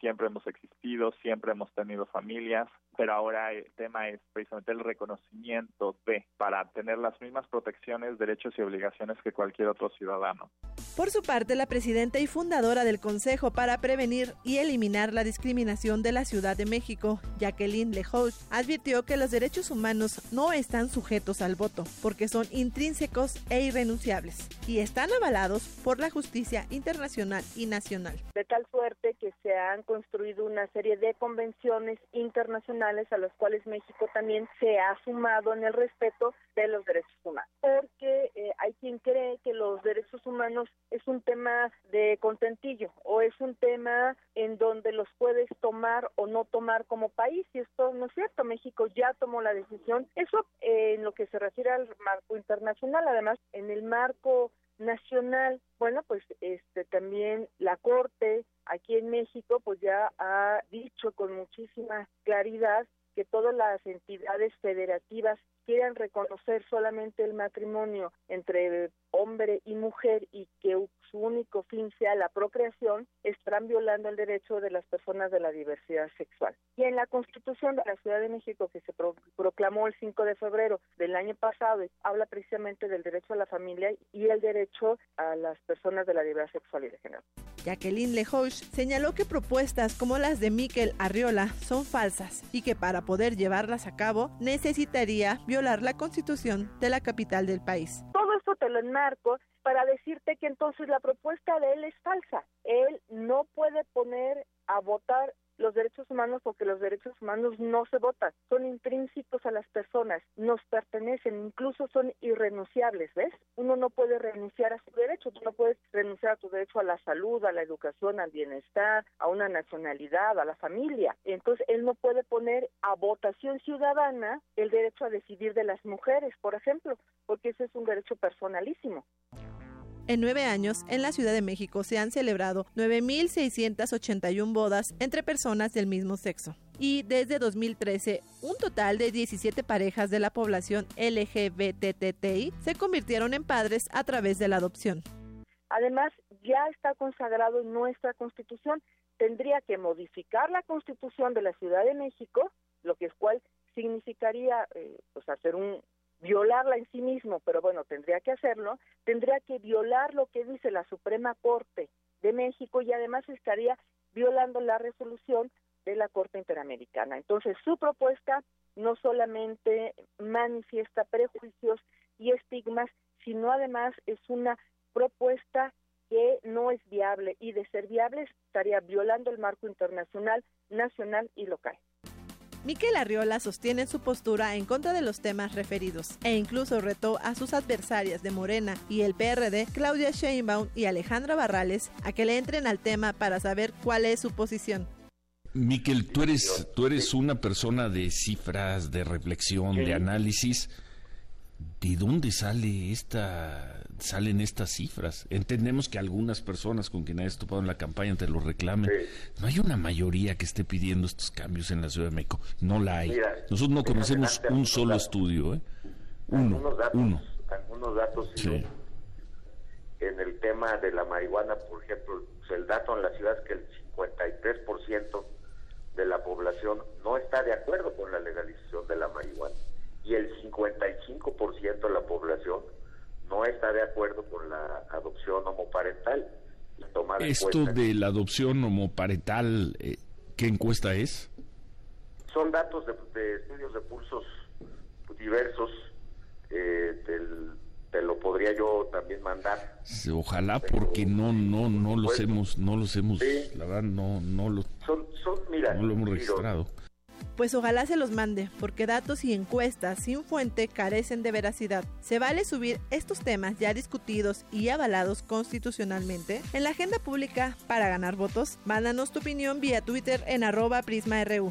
Siempre hemos existido, siempre hemos tenido familias, pero ahora el tema es precisamente el reconocimiento de, para tener las mismas protecciones, derechos y obligaciones que cualquier otro ciudadano. Por su parte, la presidenta y fundadora del Consejo para Prevenir y Eliminar la Discriminación de la Ciudad de México, Jacqueline Lejouch, advirtió que los derechos humanos no están sujetos al voto, porque son intrínsecos e irrenunciables, y están avalados por la justicia internacional y nacional. De tal suerte que se han construido una serie de convenciones internacionales a los cuales México también se ha sumado en el respeto de los derechos humanos. Porque eh, hay quien cree que los derechos humanos es un tema de contentillo o es un tema en donde los puedes tomar o no tomar como país y esto no es cierto. México ya tomó la decisión. Eso eh, en lo que se refiere al marco internacional, además en el marco nacional, bueno, pues este también la Corte aquí en México pues ya ha dicho con muchísima claridad que todas las entidades federativas quieran reconocer solamente el matrimonio entre hombre y mujer y que su único fin sea la procreación, estarán violando el derecho de las personas de la diversidad sexual. Y en la Constitución de la Ciudad de México, que se proclamó el 5 de febrero del año pasado, habla precisamente del derecho a la familia y el derecho a las personas de la diversidad sexual y de género. Jacqueline Lejouch señaló que propuestas como las de Miquel Arriola son falsas y que para poder llevarlas a cabo necesitaría violar la constitución de la capital del país. Todo esto te lo enmarco para decirte que entonces la propuesta de él es falsa. Él no puede poner a votar los derechos humanos porque los derechos humanos no se votan, son intrínsecos a las personas, nos pertenecen, incluso son irrenunciables, ¿ves? Uno no puede renunciar a su derecho, tú no puedes renunciar a tu derecho a la salud, a la educación, al bienestar, a una nacionalidad, a la familia. Entonces, él no puede poner a votación ciudadana el derecho a decidir de las mujeres, por ejemplo, porque ese es un derecho personalísimo. En nueve años, en la Ciudad de México se han celebrado 9.681 bodas entre personas del mismo sexo. Y desde 2013, un total de 17 parejas de la población LGBTTI se convirtieron en padres a través de la adopción. Además, ya está consagrado en nuestra Constitución. Tendría que modificar la Constitución de la Ciudad de México, lo que es cual significaría eh, pues hacer un, violarla en sí mismo, pero bueno, tendría que hacerlo, tendría que violar lo que dice la Suprema Corte de México y además estaría violando la resolución de la Corte Interamericana. Entonces, su propuesta no solamente manifiesta prejuicios y estigmas, sino además es una propuesta que no es viable y de ser viable estaría violando el marco internacional, nacional y local. Miquel Arriola sostiene su postura en contra de los temas referidos e incluso retó a sus adversarias de Morena y el PRD, Claudia Sheinbaum y Alejandra Barrales, a que le entren al tema para saber cuál es su posición. Miquel, tú eres, tú eres una persona de cifras, de reflexión, de análisis. ¿De dónde sale esta, salen estas cifras? Entendemos que algunas personas con quienes hayas topado en la campaña te lo reclamen. No hay una mayoría que esté pidiendo estos cambios en la Ciudad de México. No la hay. Nosotros no conocemos un solo estudio. ¿eh? Uno. Algunos datos, uno. Algunos datos. Sí. En el tema de la marihuana, por ejemplo, pues, el dato en la ciudad es que el 53% de la población no está de acuerdo con la legalización de la marihuana y el 55% de la población no está de acuerdo con la adopción homoparental. Esto de la adopción homoparental, eh, ¿qué encuesta es? Son datos de, estudios de pulsos diversos. Eh, te lo podría yo también mandar. Ojalá, porque no, no, no los hemos, no los hemos, la verdad, no, no lo, son, son, mira, no lo hemos registrado. Pues ojalá se los mande, porque datos y encuestas sin fuente carecen de veracidad. ¿Se vale subir estos temas ya discutidos y avalados constitucionalmente en la agenda pública para ganar votos? Mándanos tu opinión vía Twitter en arroba prisma.ru.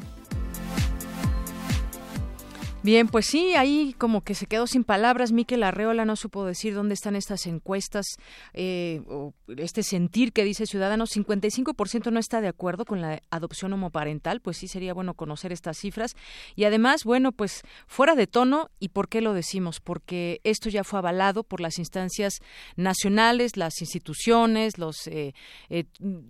Bien, pues sí, ahí como que se quedó sin palabras. Miquel Arreola no supo decir dónde están estas encuestas eh, o este sentir que dice Ciudadanos. 55% no está de acuerdo con la adopción homoparental. Pues sí, sería bueno conocer estas cifras. Y además, bueno, pues fuera de tono. ¿Y por qué lo decimos? Porque esto ya fue avalado por las instancias nacionales, las instituciones, los eh, eh,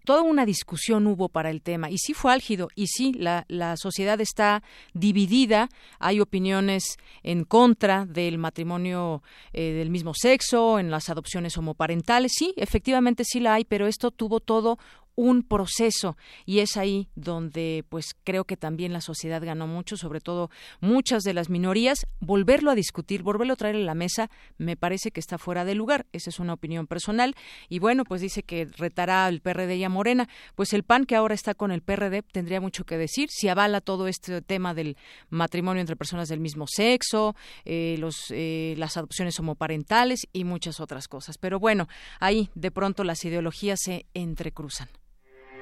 toda una discusión hubo para el tema. Y sí fue álgido. Y sí, la, la sociedad está dividida. Hay opiniones en contra del matrimonio eh, del mismo sexo, en las adopciones homoparentales. Sí, efectivamente sí la hay, pero esto tuvo todo un proceso. Y es ahí donde pues creo que también la sociedad ganó mucho, sobre todo muchas de las minorías, volverlo a discutir, volverlo a traer a la mesa, me parece que está fuera de lugar, esa es una opinión personal. Y bueno, pues dice que retará al PRD y a Morena, pues el PAN que ahora está con el PRD tendría mucho que decir, si avala todo este tema del matrimonio entre personas del mismo sexo, eh, los, eh, las adopciones homoparentales y muchas otras cosas, pero bueno, ahí de pronto las ideologías se entrecruzan.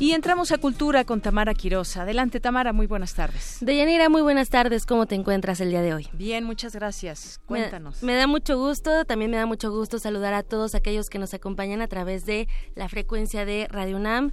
Y entramos a Cultura con Tamara Quiroz. Adelante, Tamara, muy buenas tardes. Deyanira, muy buenas tardes. ¿Cómo te encuentras el día de hoy? Bien, muchas gracias. Cuéntanos. Me, me, da mucho gusto, también me da mucho gusto saludar a todos aquellos que nos acompañan a través de la frecuencia de Radio UNAM.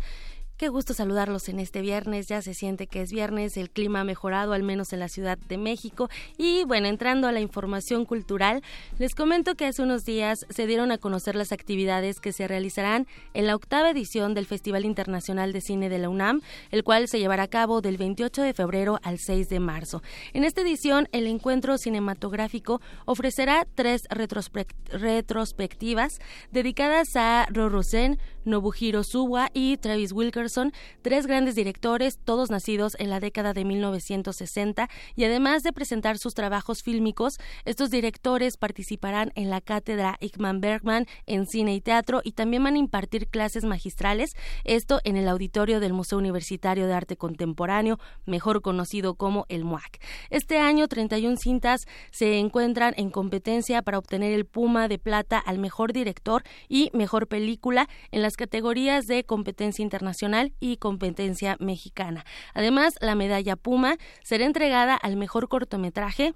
Qué gusto saludarlos en este viernes, ya se siente que es viernes, el clima ha mejorado al menos en la Ciudad de México y bueno, entrando a la información cultural, les comento que hace unos días se dieron a conocer las actividades que se realizarán en la octava edición del Festival Internacional de Cine de la UNAM, el cual se llevará a cabo del 28 de febrero al 6 de marzo. En esta edición, el encuentro cinematográfico ofrecerá tres retrospectivas dedicadas a Rorosen, Nobuhiro Suwa y Travis Wilkerson, tres grandes directores, todos nacidos en la década de 1960, y además de presentar sus trabajos fílmicos, estos directores participarán en la cátedra Ickman Bergman en cine y teatro y también van a impartir clases magistrales, esto en el auditorio del Museo Universitario de Arte Contemporáneo, mejor conocido como el MUAC. Este año, 31 cintas se encuentran en competencia para obtener el Puma de Plata al mejor director y mejor película en las categorías de competencia internacional y competencia mexicana. Además, la medalla Puma será entregada al mejor cortometraje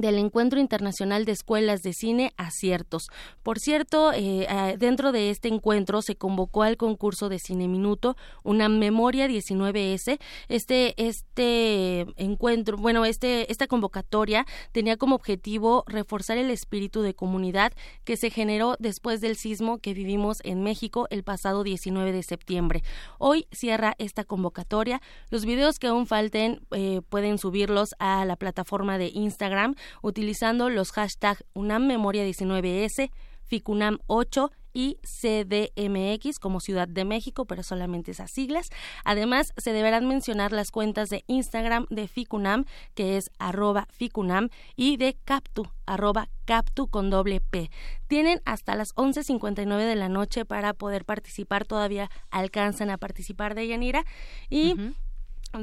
del Encuentro Internacional de Escuelas de Cine Aciertos. Por cierto, eh, dentro de este encuentro se convocó al concurso de Cine Minuto una memoria 19S. Este, este encuentro, bueno, este, esta convocatoria tenía como objetivo reforzar el espíritu de comunidad que se generó después del sismo que vivimos en México el pasado 19 de septiembre. Hoy cierra esta convocatoria. Los videos que aún falten eh, pueden subirlos a la plataforma de Instagram utilizando los hashtags UNAM Memoria 19S, FICUNAM 8 y CDMX como Ciudad de México, pero solamente esas siglas. Además, se deberán mencionar las cuentas de Instagram de Ficunam, que es arroba Ficunam, y de Captu, arroba Captu con doble P. Tienen hasta las 11.59 de la noche para poder participar, todavía alcanzan a participar de Yanira y...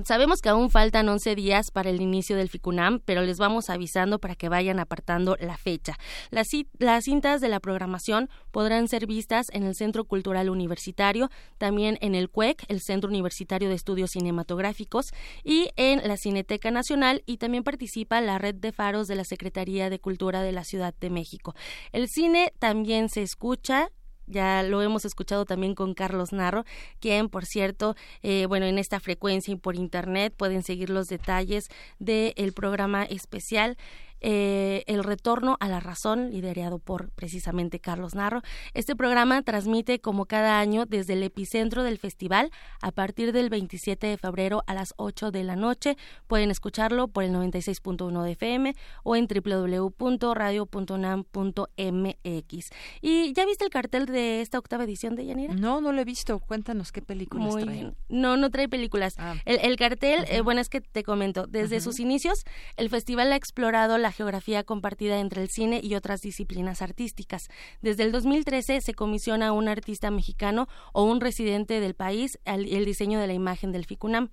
Sabemos que aún faltan 11 días para el inicio del FICUNAM, pero les vamos avisando para que vayan apartando la fecha. Las, las, cintas de la programación podrán ser vistas en el Centro Cultural Universitario, también en el CUEC, el Centro Universitario de Estudios Cinematográficos, y en la Cineteca Nacional, y también participa la Red de Faros de la Secretaría de Cultura de la Ciudad de México. El cine también se escucha ya lo hemos escuchado también con Carlos Narro, quien, por cierto, eh, bueno, en esta frecuencia y por internet pueden seguir los detalles del programa especial eh, el Retorno a la Razón, liderado por precisamente Carlos Narro. Este programa transmite como cada año desde el epicentro del festival a partir del 27 de febrero a las 8 de la noche. Pueden escucharlo por el 96.1 de FM o en www.radio.unam.mx. ¿Y ya viste el cartel de esta octava edición de Yanira? No, no lo he visto. Cuéntanos qué películas trae. No, no trae películas. Ah. El, cartel, eh, bueno, es que te comento, desde sus inicios, el festival ha explorado la geografía compartida entre el cine y otras disciplinas artísticas. Desde el 2013 se comisiona a un artista mexicano o un residente del país el, diseño de la imagen del FICUNAM.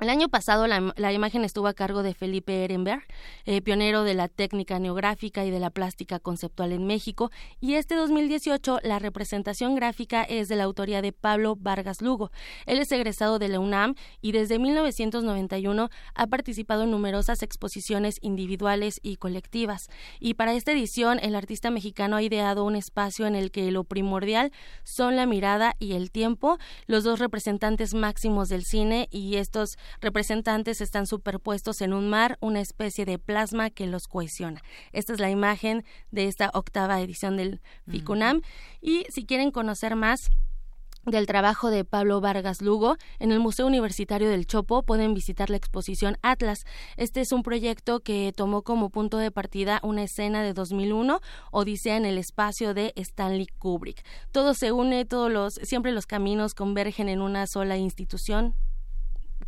El año pasado la, imagen estuvo a cargo de Felipe Ehrenberg, eh, pionero de la técnica neográfica y de la plástica conceptual en México, y este 2018 la representación gráfica es de la autoría de Pablo Vargas Lugo. Él es egresado de la UNAM y desde 1991 ha participado en numerosas exposiciones individuales y colectivas. Y para esta edición el artista mexicano ha ideado un espacio en el que lo primordial son la mirada y el tiempo, los dos representantes máximos del cine y estos representantes están superpuestos en un mar, una especie de plasma que los cohesiona. Esta es la imagen de esta octava edición del FICUNAM. Y si quieren conocer más, del trabajo de Pablo Vargas Lugo. En el Museo Universitario del Chopo pueden visitar la exposición Atlas. Este es un proyecto que tomó como punto de partida una escena de 2001, Odisea en el espacio de Stanley Kubrick. Todo se une, todos los siempre los caminos convergen en una sola institución,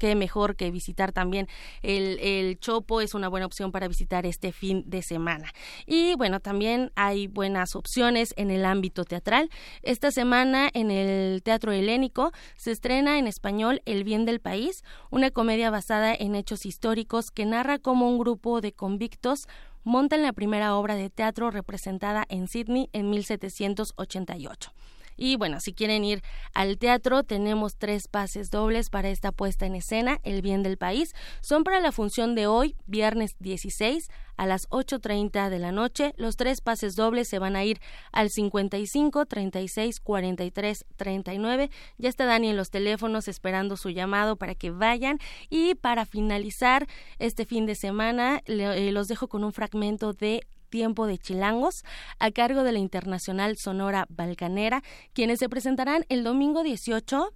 qué mejor que visitar también el, el Chopo, es una buena opción para visitar este fin de semana. Y bueno, también hay buenas opciones en el ámbito teatral. Esta semana en el Teatro Helénico se estrena en español El bien del país, una comedia basada en hechos históricos que narra cómo un grupo de convictos montan la primera obra de teatro representada en Sydney en 1788. Y bueno, si quieren ir al teatro, tenemos tres pases dobles para esta puesta en escena, El Bien del País. Son para la función de hoy, viernes 16, a las 8.30 de la noche. Los tres pases dobles se van a ir al 55 36 43 39. Ya está Dani en los teléfonos esperando su llamado para que vayan. Y para finalizar este fin de semana, eh, los dejo con un fragmento de Tiempo de Chilangos, a cargo de la Internacional Sonora Balcanera, quienes se presentarán el domingo 18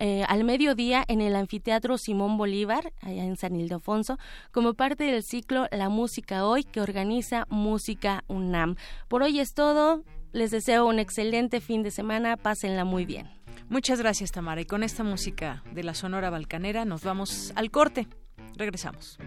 eh, al mediodía en el anfiteatro Simón Bolívar, allá en San Ildefonso, como parte del ciclo La Música Hoy que organiza Música UNAM. Por hoy es todo. Les deseo un excelente fin de semana. Pásenla muy bien. Muchas gracias, Tamara. Y con esta música de la Sonora Balcanera nos vamos al corte. Regresamos.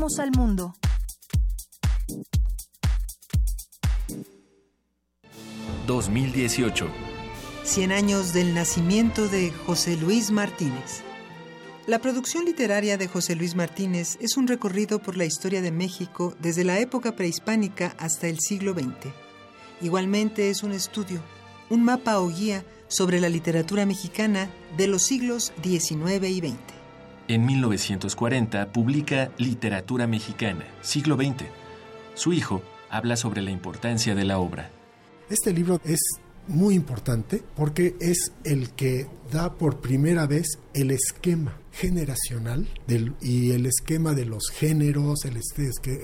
Al mundo. ...2018... 100 años del nacimiento de José Luis Martínez. La producción literaria de José Luis Martínez es un recorrido por la historia de México desde la época prehispánica hasta el siglo XX. Igualmente es un estudio, un mapa o guía sobre la literatura mexicana de los siglos XIX y XX. En 1940 publica Literatura Mexicana, siglo XX. Su hijo habla sobre la importancia de la obra. Este libro es muy importante porque es el que da por primera vez el esquema generacional y el esquema de los géneros, el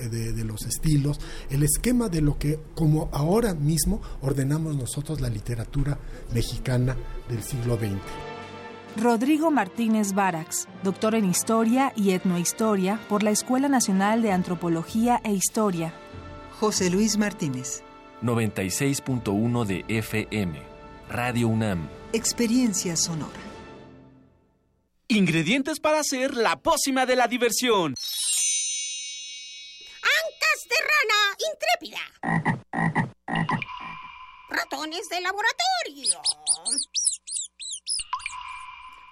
de, de los estilos, el esquema de lo que como ahora mismo ordenamos nosotros la literatura mexicana del siglo XX. Rodrigo Martínez Barax, doctor en Historia y Etnohistoria por la Escuela Nacional de Antropología e Historia. José Luis Martínez. 96.1 de FM. Radio UNAM. Experiencia sonora. Ingredientes para hacer la pócima de la diversión. Ancas de rana intrépida. Ratones de laboratorio.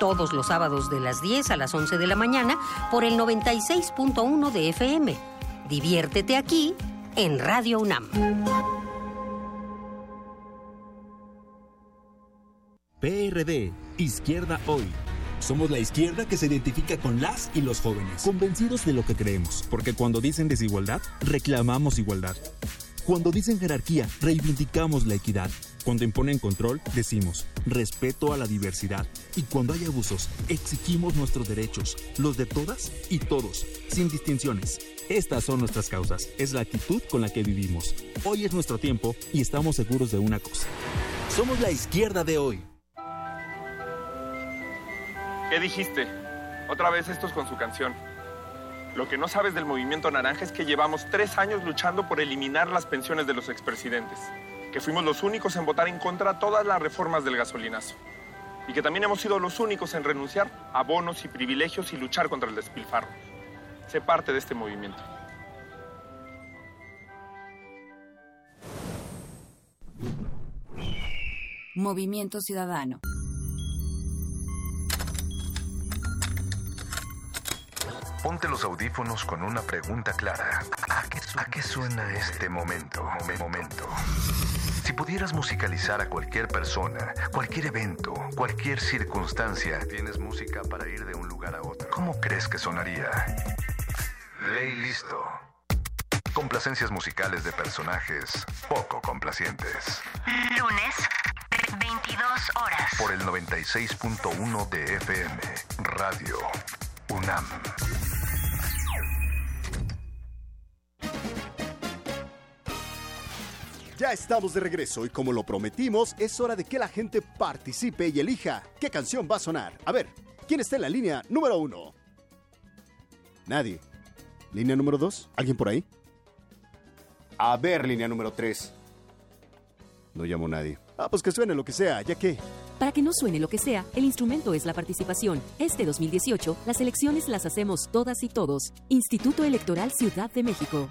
Todos los sábados de las 10 a las 11 de la mañana por el 96.1 de FM. Diviértete aquí en Radio UNAM. PRD, Izquierda Hoy. Somos la izquierda que se identifica con las y los jóvenes, convencidos de lo que creemos, porque cuando dicen desigualdad, reclamamos igualdad. Cuando dicen jerarquía, reivindicamos la equidad. Cuando imponen control, decimos respeto a la diversidad. Y cuando hay abusos, exigimos nuestros derechos, los de todas y todos, sin distinciones. Estas son nuestras causas, es la actitud con la que vivimos. Hoy es nuestro tiempo y estamos seguros de una cosa. Somos la izquierda de hoy. ¿Qué dijiste? Otra vez estos con su canción. Lo que no sabes del movimiento naranja es que llevamos tres años luchando por eliminar las pensiones de los expresidentes, que fuimos los únicos en votar en contra de todas las reformas del gasolinazo, y que también hemos sido los únicos en renunciar a bonos y privilegios y luchar contra el despilfarro. Sé parte de este movimiento. Movimiento Ciudadano. Ponte los audífonos con una pregunta clara. ¿A qué suena, este momento? Momento. Si pudieras musicalizar a cualquier persona, cualquier evento, cualquier circunstancia, tienes música para ir de un lugar a otro. ¿Cómo crees que sonaría? Ley listo. Complacencias musicales de personajes poco complacientes. Lunes, 22 horas. Por el 96.1 de FM, Radio UNAM. Ya estamos de regreso y como lo prometimos, es hora de que la gente participe y elija qué canción va a sonar. A ver, ¿quién está en la línea número uno? Nadie. ¿Línea número dos? ¿Alguien por ahí? A ver, línea número tres. No llamo a nadie. Ah, pues que suene lo que sea, ya que... Para que no suene lo que sea, el instrumento es la participación. Este 2018, las elecciones las hacemos todas y todos. Instituto Electoral Ciudad de México.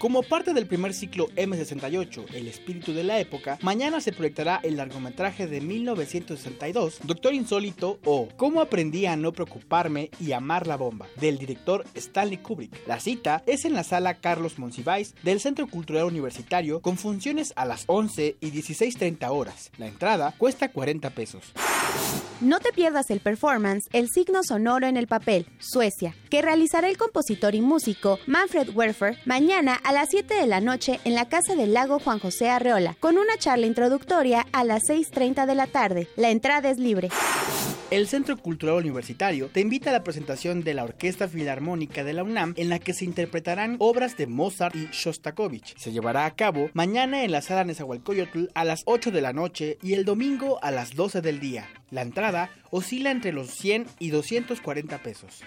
Como parte del primer ciclo M68, El espíritu de la época, mañana se proyectará el largometraje de 1962, Doctor Insólito o Cómo aprendí a no preocuparme y amar la bomba, del director Stanley Kubrick. La cita es en la sala Carlos Monsiváis del Centro Cultural Universitario con funciones a las 11 y 16.30 horas. La entrada cuesta 40 pesos. No te pierdas el performance El signo sonoro en el papel, Suecia, que realizará el compositor y músico Manfred Werfer mañana a las 7 de la noche en la Casa del Lago Juan José Arreola, con una charla introductoria a las 6.30 de la tarde. La entrada es libre. El Centro Cultural Universitario te invita a la presentación de la Orquesta Filarmónica de la UNAM en la que se interpretarán obras de Mozart y Shostakovich. Se llevará a cabo mañana en la sala Nezahualcóyotl a las 8 de la noche y el domingo a las 12 del día. La entrada oscila entre los 100 y 240 pesos.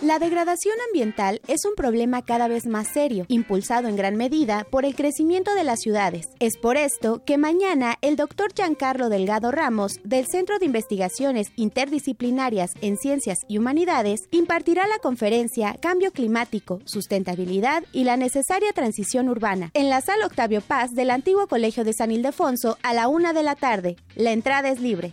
La degradación ambiental es un problema cada vez más serio, impulsado en gran medida por el crecimiento de las ciudades. Es por esto que mañana el doctor Giancarlo Delgado Ramos, del Centro de Investigaciones Interdisciplinarias en Ciencias y Humanidades, impartirá la conferencia Cambio Climático, Sustentabilidad y la necesaria transición urbana en la sala Octavio Paz del antiguo Colegio de San Ildefonso a la una de la tarde. La entrada es libre.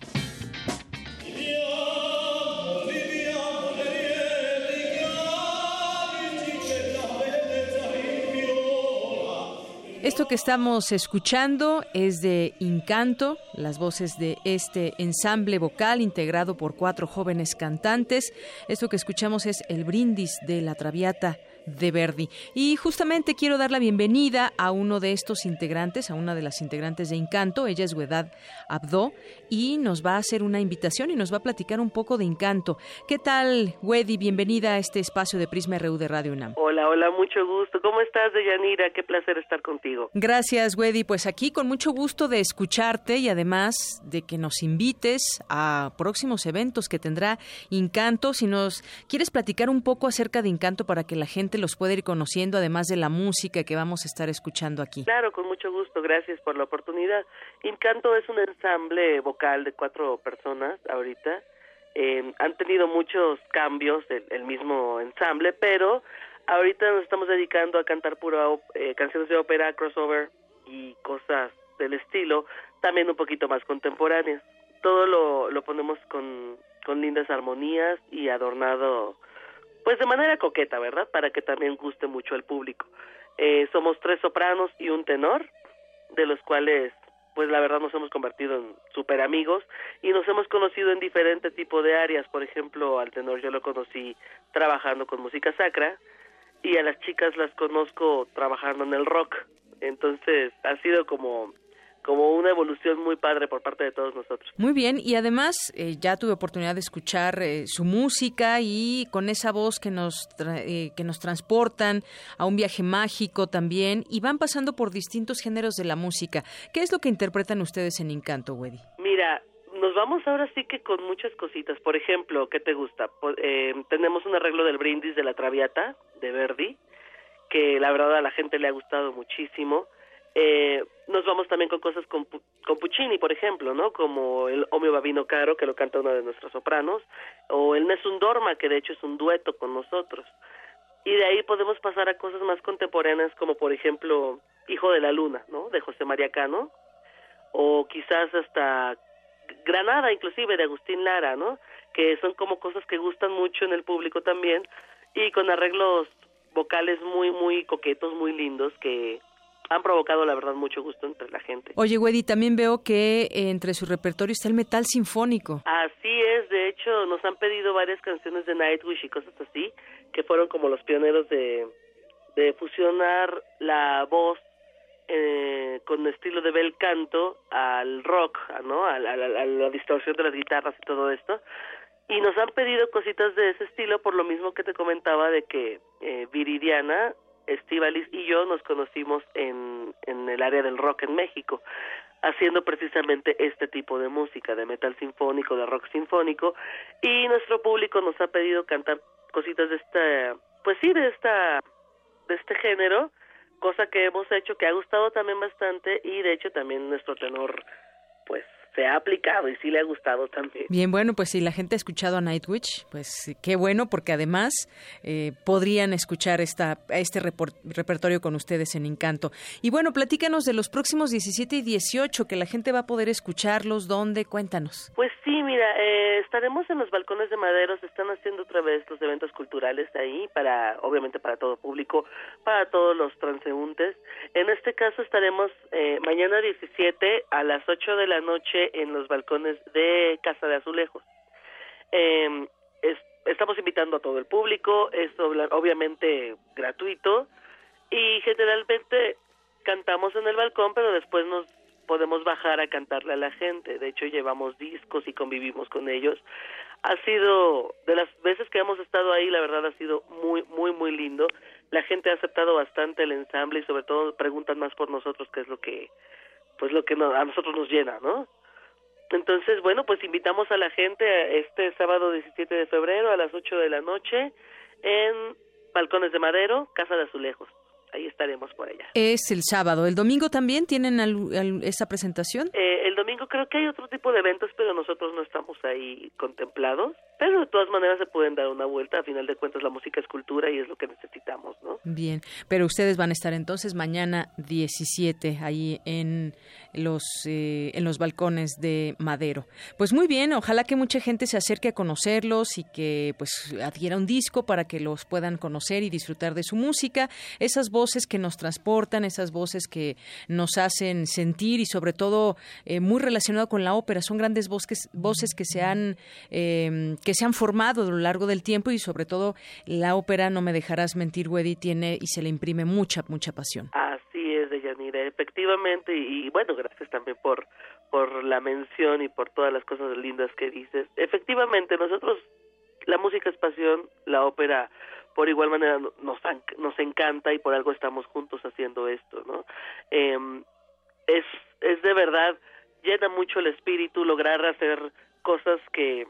Esto que estamos escuchando es de Encanto, las voces de este ensamble vocal integrado por cuatro jóvenes cantantes. Esto que escuchamos es el brindis de la Traviata de Verdi. Y justamente quiero dar la bienvenida a uno de estos integrantes, a una de las integrantes de Encanto. Ella es Wedad Abdo y nos va a hacer una invitación y nos va a platicar un poco de Encanto. ¿Qué tal, Wedi? Bienvenida a este espacio de Prisma RU de Radio UNAM. Hola, hola, mucho gusto. ¿Cómo estás, Deyanira? Qué placer estar contigo. Gracias, Wedi. Pues aquí con mucho gusto de escucharte y además de que nos invites a próximos eventos que tendrá Encanto. Si nos quieres platicar un poco acerca de Encanto para que la gente los pueda ir conociendo, además de la música que vamos a estar escuchando aquí. Claro, con mucho gusto. Gracias por la oportunidad. Encanto es un ensamble vocal de cuatro personas ahorita. Eh, han tenido muchos cambios el, mismo ensamble, pero ahorita nos estamos dedicando a cantar puro eh, canciones de ópera, crossover y cosas del estilo, también un poquito más contemporáneas. Todo lo, lo ponemos con, con lindas armonías y adornado pues de manera coqueta, ¿verdad? Para que también guste mucho al público. Eh, somos tres sopranos y un tenor, de los cuales, pues la verdad nos hemos convertido en super amigos y nos hemos conocido en diferente tipo de áreas. Por ejemplo, al tenor yo lo conocí trabajando con música sacra y a las chicas las conozco trabajando en el rock. Entonces ha sido como como una evolución muy padre por parte de todos nosotros. Muy bien, y además eh, ya tuve oportunidad de escuchar eh, su música y con esa voz que nos, eh, que nos transportan a un viaje mágico también y van pasando por distintos géneros de la música. ¿Qué es lo que interpretan ustedes en Encanto, Weddy? Mira, nos vamos ahora sí que con muchas cositas. Por ejemplo, ¿qué te gusta? tenemos un arreglo del brindis de la Traviata, de Verdi, que la verdad a la gente le ha gustado muchísimo. Eh, nos vamos también con cosas con, con Puccini, por ejemplo, ¿no? Como el Omio Babino Caro, que lo canta una de nuestras sopranos, o el Nessun Dorma, que de hecho es un dueto con nosotros. Y de ahí podemos pasar a cosas más contemporáneas, como por ejemplo Hijo de la Luna, ¿no? De José María Cano, o quizás hasta Granada, inclusive, de Agustín Lara, ¿no? Que son como cosas que gustan mucho en el público también, y con arreglos vocales muy, muy coquetos, muy lindos, que han provocado, la verdad, mucho gusto entre la gente. Oye, Weddy, también veo que eh, entre su repertorio está el metal sinfónico. Así es, de hecho, nos han pedido varias canciones de Nightwish y cosas así, que fueron como los pioneros de, de fusionar la voz eh, con estilo de bel canto al rock, ¿no? A, la distorsión de las guitarras y todo esto. Y nos han pedido cositas de ese estilo por lo mismo que te comentaba de que eh, Viridiana, Estivalis y yo nos conocimos en, en el área del rock en México haciendo precisamente este tipo de música, de metal sinfónico, de rock sinfónico, y nuestro público nos ha pedido cantar cositas de esta, pues sí, de esta, de este género, cosa que hemos hecho que ha gustado también bastante y de hecho también nuestro tenor pues se ha aplicado y sí le ha gustado también. Bien, bueno, pues si la gente ha escuchado a Nightwish, pues qué bueno, porque además eh, podrían escuchar esta, este repertorio con ustedes en Encanto. Y bueno, platícanos de los próximos 17 y 18, que la gente va a poder escucharlos, ¿dónde? Cuéntanos. Pues sí, mira, eh, estaremos en los balcones de Madero, se están haciendo otra vez los eventos culturales ahí, para, obviamente para todo público, para todos los transeúntes. En este caso estaremos eh, mañana 17 a las 8 de la noche en los balcones de Casa de Azulejos. Eh, estamos invitando a todo el público, es obviamente gratuito y generalmente cantamos en el balcón, pero después nos podemos bajar a cantarle a la gente. De hecho, llevamos discos y convivimos con ellos. Ha sido, de las veces que hemos estado ahí, la verdad ha sido muy, muy, muy lindo. La gente ha aceptado bastante el ensamble y sobre todo preguntan más por nosotros, que es lo que, pues lo que a nosotros nos llena, ¿no? Entonces, bueno, pues invitamos a la gente este sábado 17 de febrero a las 8 de la noche en Balcones de Madero, Casa de Azulejos ahí estaremos por allá. Es el sábado. ¿El domingo también tienen esa presentación? Eh, el domingo creo que hay otro tipo de eventos, pero nosotros no estamos ahí contemplados. Pero de todas maneras se pueden dar una vuelta. A final de cuentas la música es cultura y es lo que necesitamos, ¿no? Bien, pero ustedes van a estar entonces mañana 17 ahí en los eh, en los balcones de Madero. Pues muy bien, ojalá que mucha gente se acerque a conocerlos y que pues adquiera un disco para que los puedan conocer y disfrutar de su música. Esas voces que nos transportan, esas voces que nos hacen sentir y sobre todo eh, muy relacionado con la ópera, son grandes voces, voces que se han em, que se han formado a lo largo del tiempo y sobre todo la ópera, no me dejarás mentir, Weddy, tiene y se le imprime mucha mucha pasión. Así es, Deyanira, efectivamente y, y bueno, gracias también por por la mención y por todas las cosas lindas que dices. Efectivamente, nosotros la música es pasión, la ópera por igual manera nos, nos encanta y por algo estamos juntos haciendo esto, ¿no? Eh, es, es de verdad, llena mucho el espíritu lograr hacer cosas que,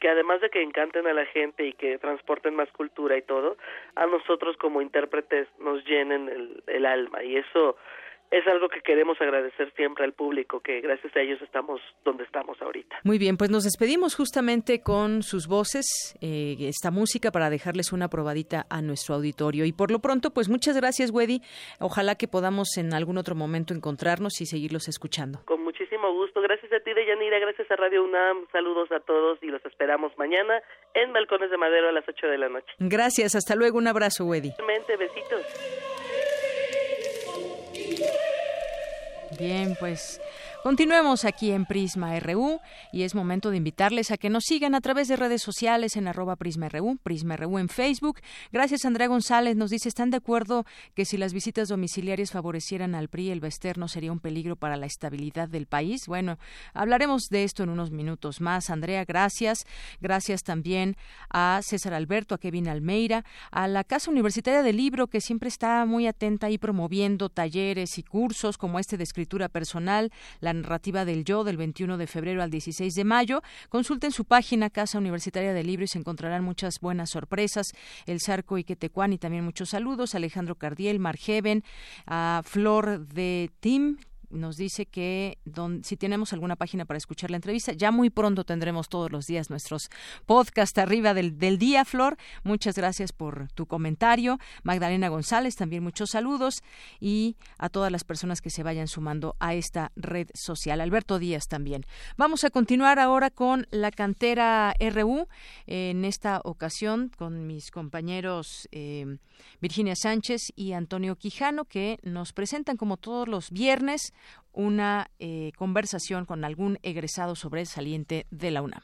que además de que encanten a la gente y que transporten más cultura y todo, a nosotros como intérpretes nos llenen el, el alma. Y eso es algo que queremos agradecer siempre al público, que gracias a ellos estamos donde estamos ahorita. Muy bien, pues nos despedimos justamente con sus voces, eh, esta música, para dejarles una probadita a nuestro auditorio. Y por lo pronto, pues muchas gracias, Weddy. Ojalá que podamos en algún otro momento encontrarnos y seguirlos escuchando. Con muchísimo gusto. Gracias a ti, Deyanira. Gracias a Radio UNAM. Saludos a todos y los esperamos mañana en Balcones de Madero a las 8 de la noche. Gracias. Hasta luego. Un abrazo, Weddy. Besitos. Bien, pues Continuemos aquí en Prisma RU y es momento de invitarles a que nos sigan a través de redes sociales en arroba Prisma RU, Prisma RU en Facebook. Gracias, Andrea González. Nos dice, ¿están de acuerdo que si las visitas domiciliarias favorecieran al PRI, el Bester no sería un peligro para la estabilidad del país? Bueno, hablaremos de esto en unos minutos más. Andrea, gracias. Gracias también a César Alberto, a Kevin Almeida, a la Casa Universitaria del Libro, que siempre está muy atenta y promoviendo talleres y cursos como este de escritura personal, la narrativa del yo del 21 de febrero al 16 de mayo. Consulten su página Casa Universitaria del Libro y se encontrarán muchas buenas sorpresas. El Zarco Iquetecuán y también muchos saludos. Alejandro Cardiel, Margeven, a Flor de Tim, nos dice que si tenemos alguna página para escuchar la entrevista, ya muy pronto tendremos todos los días nuestros podcasts arriba del, del día, Flor. Muchas gracias por tu comentario. Magdalena González, también muchos saludos y a todas las personas que se vayan sumando a esta red social. Alberto Díaz también. Vamos a continuar ahora con la cantera RU, en esta ocasión con mis compañeros eh, Virginia Sánchez y Antonio Quijano, que nos presentan como todos los viernes una eh, conversación con algún egresado sobresaliente de la UNAM.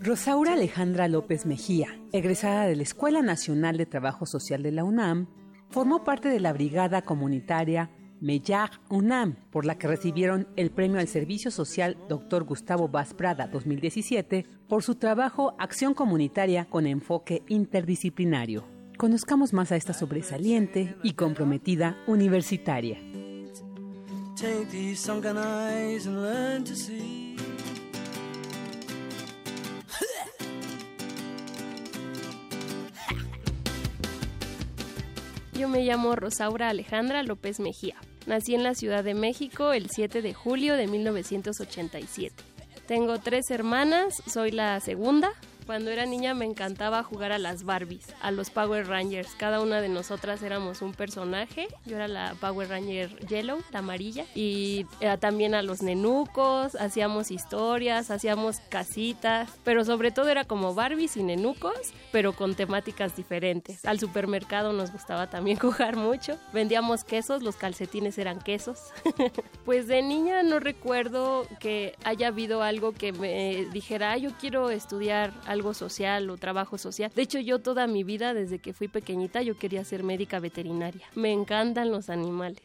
Rosaura Alejandra López Mejía, egresada de la Escuela Nacional de Trabajo Social de la UNAM, formó parte de la brigada comunitaria Mellar UNAM, por la que recibieron el premio al Servicio Social Dr. Gustavo Vaz Prada 2017 por su trabajo Acción Comunitaria con enfoque interdisciplinario. Conozcamos más a esta sobresaliente y comprometida universitaria. Yo me llamo Rosaura Alejandra López Mejía. Nací en la Ciudad de México el 7 de julio de 1987. Tengo tres hermanas, soy la segunda, cuando era niña me encantaba jugar a las Barbies, a los Power Rangers. Cada una de nosotras éramos un personaje. Yo era la Power Ranger Yellow, la amarilla. Y también a los nenucos, hacíamos historias, hacíamos casitas. Pero sobre todo era como Barbies y nenucos, pero con temáticas diferentes. Al supermercado nos gustaba también jugar mucho. Vendíamos quesos, los calcetines eran quesos. pues de niña no recuerdo que haya habido algo que me dijera, yo quiero estudiar algo social o trabajo social. De hecho, yo toda mi vida, desde que fui pequeñita, yo quería ser médica veterinaria. Me encantan los animales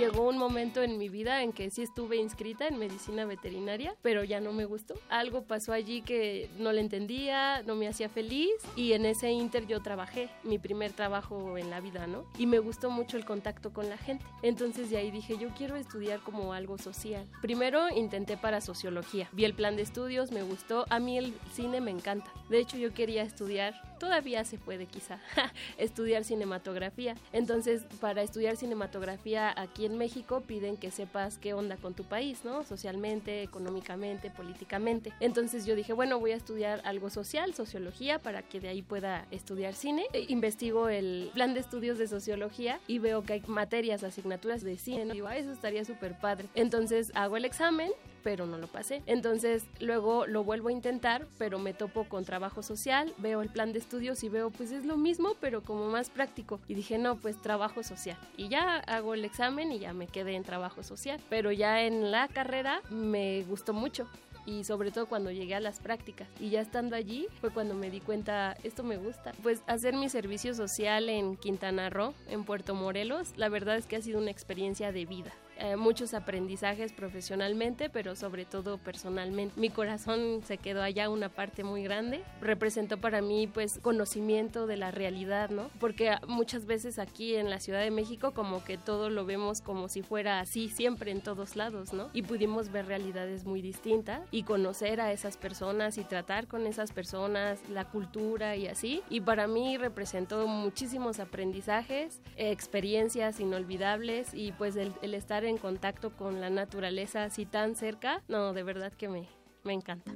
llegó un momento en mi vida en que sí estuve inscrita en medicina veterinaria, pero ya no me gustó. Algo pasó allí que no le entendía, no me hacía feliz y en ese inter yo trabajé, mi primer trabajo en la vida, ¿no? Y me gustó mucho el contacto con la gente. Entonces de ahí dije, yo quiero estudiar como algo social. Primero intenté para sociología. Vi el plan de estudios, me gustó. A mí el cine me encanta. De hecho, yo quería estudiar, todavía se puede quizá, estudiar cinematografía. Entonces, para estudiar cinematografía aquí en México piden que sepas qué onda con tu país, ¿no? Socialmente, económicamente, políticamente. Entonces yo dije, bueno, voy a estudiar algo social, sociología, para que de ahí pueda estudiar cine. E investigo el plan de estudios de sociología y veo que hay materias, asignaturas de cine. ¿no? Digo, ah, eso estaría súper padre. Entonces hago el examen, pero no lo pasé. Entonces luego lo vuelvo a intentar, pero me topo con trabajo social, veo el plan de estudios y veo pues es lo mismo, pero como más práctico. Y dije, no, pues trabajo social. Y ya hago el examen y ya me quedé en trabajo social. Pero ya en la carrera me gustó mucho y sobre todo cuando llegué a las prácticas. Y ya estando allí fue cuando me di cuenta, esto me gusta. Pues hacer mi servicio social en Quintana Roo, en Puerto Morelos, la verdad es que ha sido una experiencia de vida. Eh, muchos aprendizajes profesionalmente, pero sobre todo personalmente. Mi corazón se quedó allá una parte muy grande. Representó para mí pues conocimiento de la realidad, ¿no? Porque muchas veces aquí en la Ciudad de México como que todo lo vemos como si fuera así siempre en todos lados, ¿no? Y pudimos ver realidades muy distintas y conocer a esas personas y tratar con esas personas, la cultura y así. Y para mí representó muchísimos aprendizajes, experiencias inolvidables y pues el, el estar en en contacto con la naturaleza así tan cerca, no, de verdad que me, me encanta.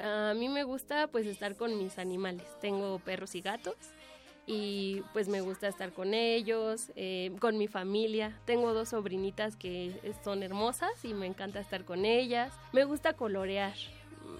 A mí me gusta pues estar con mis animales. Tengo perros y gatos y pues me gusta estar con ellos, eh, con mi familia. Tengo dos sobrinitas que son hermosas y me encanta estar con ellas. Me gusta colorear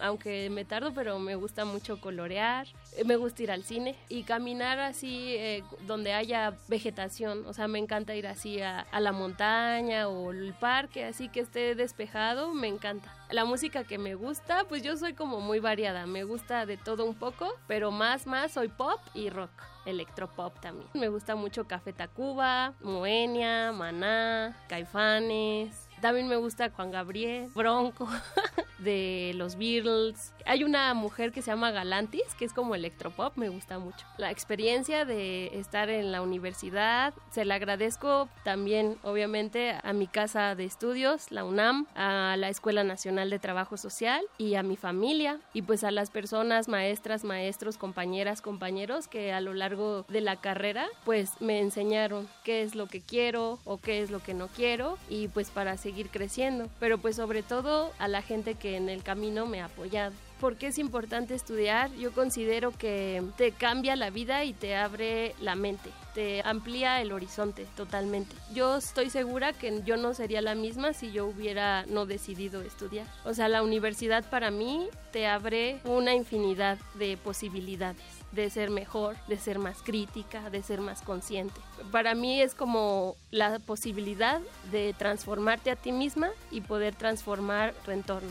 aunque me tardo, pero me gusta mucho colorear, eh, me gusta ir al cine y caminar así eh, donde haya vegetación, o sea, me encanta ir así a, a, la montaña o el parque, así que esté despejado, me encanta. La música que me gusta, pues yo soy como muy variada, me gusta de todo un poco, pero más, más soy pop y rock electropop también. Me gusta mucho Café Tacuba, Moenia, Maná, Caifanes. También me gusta Juan Gabriel, Bronco. de los Beatles. Hay una mujer que se llama Galantis, que es como electropop, me gusta mucho. La experiencia de estar en la universidad, se la agradezco también, obviamente, a mi casa de estudios, la UNAM, a la Escuela Nacional de Trabajo Social y a mi familia y pues a las personas, maestras, maestros, compañeras, compañeros que a lo largo de la carrera pues me enseñaron qué es lo que quiero o qué es lo que no quiero y pues para seguir creciendo. Pero pues sobre todo a la gente que en el camino me ha apoyado. ¿Por qué es importante estudiar? Yo considero que te cambia la vida y te abre la mente, te amplía el horizonte totalmente. Yo estoy segura que yo no sería la misma si yo hubiera no decidido estudiar. O sea, la universidad para mí te abre una infinidad de posibilidades de ser mejor, de ser más crítica, de ser más consciente. Para mí es como la posibilidad de transformarte a ti misma y poder transformar tu entorno.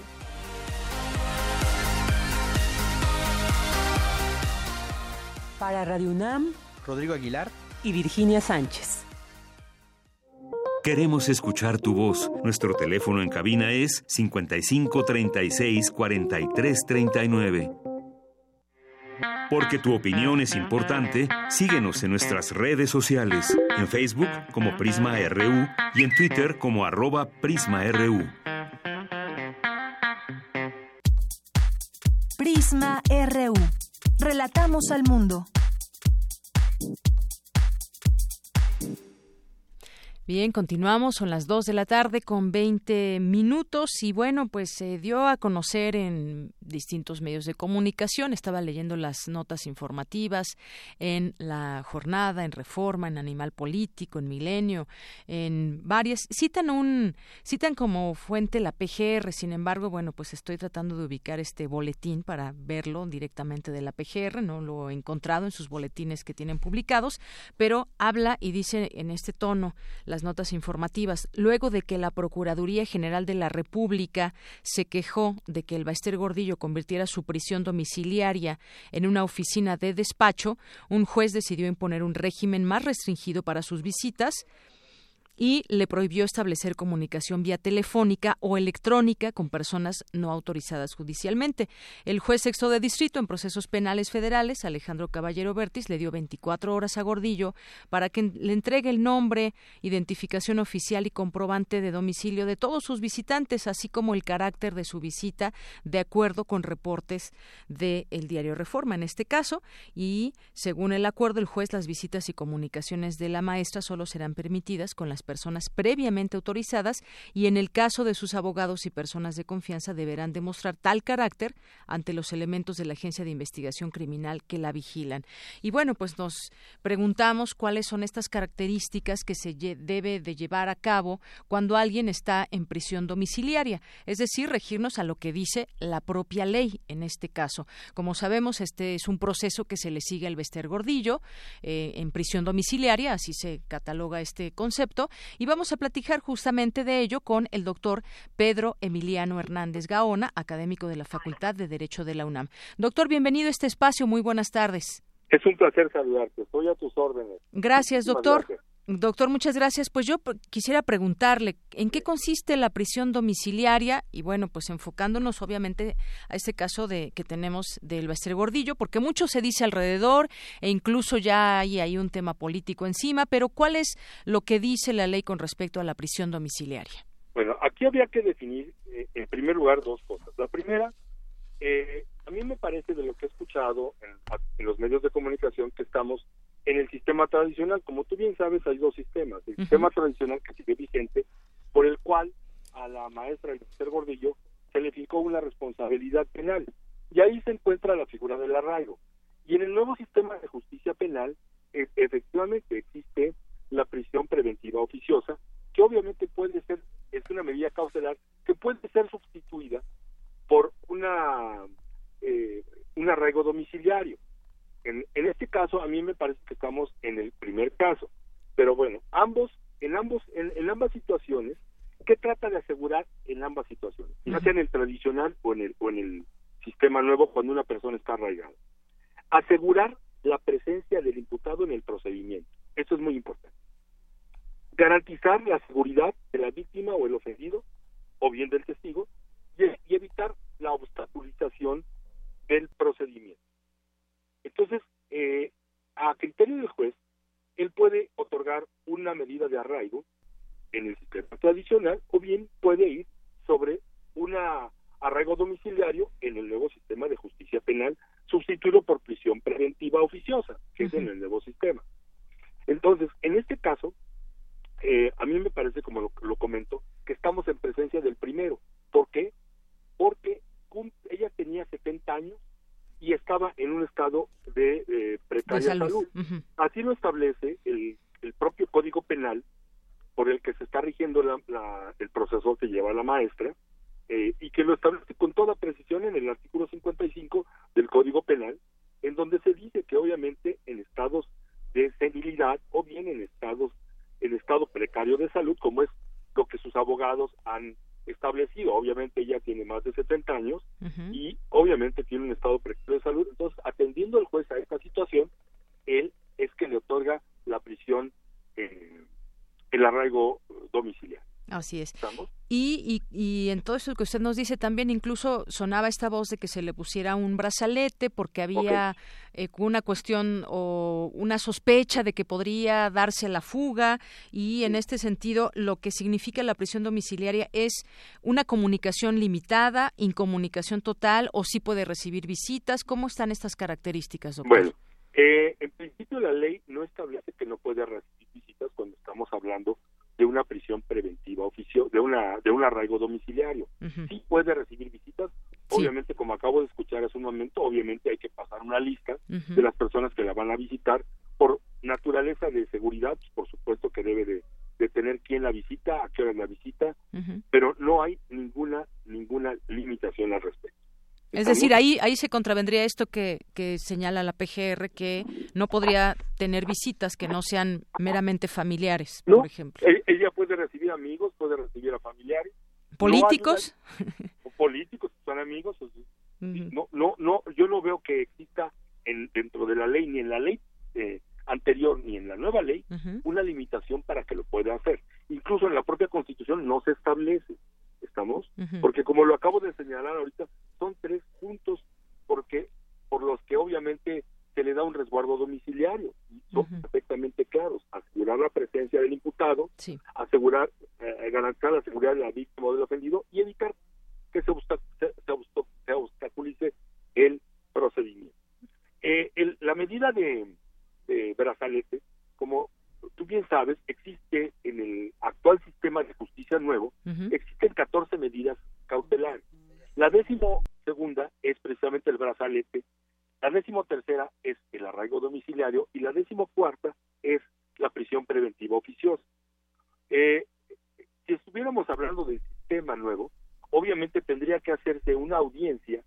Para Radio UNAM, Rodrigo Aguilar y Virginia Sánchez. Queremos escuchar tu voz. Nuestro teléfono en cabina es 55 36 43 39. Porque tu opinión es importante, síguenos en nuestras redes sociales, en Facebook como Prisma RU y en Twitter como arroba PrismaRU. Prisma RU. Relatamos al mundo. Bien, continuamos, son las 2 de la tarde con 20 minutos y bueno, pues se dio a conocer en distintos medios de comunicación, estaba leyendo las notas informativas en la jornada, en Reforma, en Animal Político, en Milenio, en varias, citan un, citan como fuente la PGR, sin embargo, bueno, pues estoy tratando de ubicar este boletín para verlo directamente de la PGR, no lo he encontrado en sus boletines que tienen publicados, pero habla y dice en este tono, notas informativas, luego de que la Procuraduría General de la República se quejó de que el Baester Gordillo convirtiera su prisión domiciliaria en una oficina de despacho, un juez decidió imponer un régimen más restringido para sus visitas, y le prohibió establecer comunicación vía telefónica o electrónica con personas no autorizadas judicialmente. El juez sexto de distrito en procesos penales federales, Alejandro Caballero Bertis, le dio 24 horas a Gordillo para que le entregue el nombre, identificación oficial y comprobante de domicilio de todos sus visitantes, así como el carácter de su visita, de acuerdo con reportes del diario Reforma en este caso. Y según el acuerdo, el juez, las visitas y comunicaciones de la maestra solo serán permitidas con las personas previamente autorizadas y en el caso de sus abogados y personas de confianza deberán demostrar tal carácter ante los elementos de la Agencia de Investigación Criminal que la vigilan. Y bueno, pues nos preguntamos cuáles son estas características que se debe de llevar a cabo cuando alguien está en prisión domiciliaria, es decir, regirnos a lo que dice la propia ley en este caso. Como sabemos, este es un proceso que se le sigue al Bester Gordillo eh, en prisión domiciliaria, así se cataloga este concepto, y vamos a platicar justamente de ello con el doctor Pedro Emiliano Hernández Gaona, académico de la Facultad de Derecho de la UNAM. Doctor, bienvenido a este espacio. Muy buenas tardes. Es un placer saludarte. Estoy a tus órdenes. Gracias, doctor. Doctor, muchas gracias. Pues yo quisiera preguntarle, ¿en qué consiste la prisión domiciliaria? Y bueno, pues enfocándonos obviamente a este caso de que tenemos del Bester Gordillo, porque mucho se dice alrededor e incluso ya hay, hay un tema político encima, pero ¿cuál es lo que dice la ley con respecto a la prisión domiciliaria? Bueno, aquí habría que definir, eh, en primer lugar, dos cosas. La primera, eh, a mí me parece de lo que he escuchado en los medios de comunicación que estamos en el sistema tradicional. Como tú bien sabes, hay dos sistemas. El sistema tradicional que sigue vigente, por el cual a la maestra Esther Gordillo se le fijó una responsabilidad penal. Y ahí se encuentra la figura del arraigo. Y en el nuevo sistema de justicia penal, e, efectivamente existe la prisión preventiva oficiosa, que obviamente puede ser, es una medida cautelar, que puede ser sustituida por una eh, un arraigo domiciliario. En, este caso, a mí me parece que estamos en el primer caso. Pero bueno, ambos, en ambos, en, ambas situaciones, ¿qué trata de asegurar en ambas situaciones? Ya sea en el tradicional o en el, o en el sistema nuevo cuando una persona está arraigada. Asegurar la presencia del imputado en el procedimiento. Eso es muy importante. Garantizar la seguridad de la víctima o el ofendido, o bien del testigo, y evitar la obstaculización del procedimiento. Entonces, eh, a criterio del juez, él puede otorgar una medida de arraigo en el sistema tradicional o bien puede ir sobre un arraigo domiciliario en el nuevo sistema de justicia penal sustituido por prisión preventiva oficiosa, que es en el nuevo sistema. Entonces, en este caso, eh, a mí me parece, como lo, lo comento, que estamos en presencia del primero. ¿Por qué? Porque ella tenía 70 años y estaba en un estado de eh, precaria salud. Así lo establece el, el, propio Código Penal por el que se está rigiendo la, el proceso que lleva la maestra eh, y que lo establece con toda precisión en el artículo 55 del Código Penal, en donde se dice que obviamente en estados de senilidad o bien en estados en estado precario de salud, como es lo que sus abogados han establecido. Obviamente ella tiene más de 70 años y obviamente tiene un estado precario de salud. Entonces, atendiendo el juez a esta situación, él es que le otorga la prisión, eh, el arraigo domiciliario. Así es. Y, y, y, en todo eso que usted nos dice también incluso sonaba esta voz de que se le pusiera un brazalete porque había eh, una cuestión o una sospecha de que podría darse la fuga y en este sentido lo que significa la prisión domiciliaria es una comunicación limitada, incomunicación total o si puede recibir visitas. ¿Cómo están estas características, doctor? Bueno, eh, en principio la ley no establece que no puede recibir visitas cuando estamos hablando de una prisión preventiva oficio, de una de un arraigo domiciliario. Sí puede recibir visitas, obviamente como acabo de escuchar hace un momento, obviamente hay que pasar una lista de las personas que la van a visitar por naturaleza de seguridad, pues, por supuesto que debe de, de tener quién la visita, a qué hora la visita, pero no hay ninguna ninguna limitación al respecto. Es decir, ahí, ahí se contravendría esto que, que señala la PGR, que no podría tener visitas que no sean meramente familiares, por ejemplo. E, ella puede recibir amigos, puede recibir a familiares. ¿Políticos? políticos, son amigos. No, no, no, yo no veo que exista en, dentro de la ley, ni en la ley eh, anterior, ni en la nueva ley, una limitación para que lo pueda hacer. Incluso en la propia Constitución no se establece. ¿Estamos? Porque como lo acabo de señalar ahorita, son tres puntos porque por los que obviamente se le da un resguardo domiciliario y son perfectamente claros asegurar la presencia del imputado asegurar eh, garantizar la seguridad de la víctima o del ofendido y evitar que se, se, obstaculice el procedimiento. Eh, la medida de, de brazalete como tú bien sabes, existe en el actual sistema de justicia nuevo, existen 14 medidas cautelares. La décimo precisamente el brazalete, la décimo tercera es el arraigo domiciliario y la décimo cuarta es la prisión preventiva oficiosa. Eh, si estuviéramos hablando del sistema nuevo, obviamente tendría que hacerse una audiencia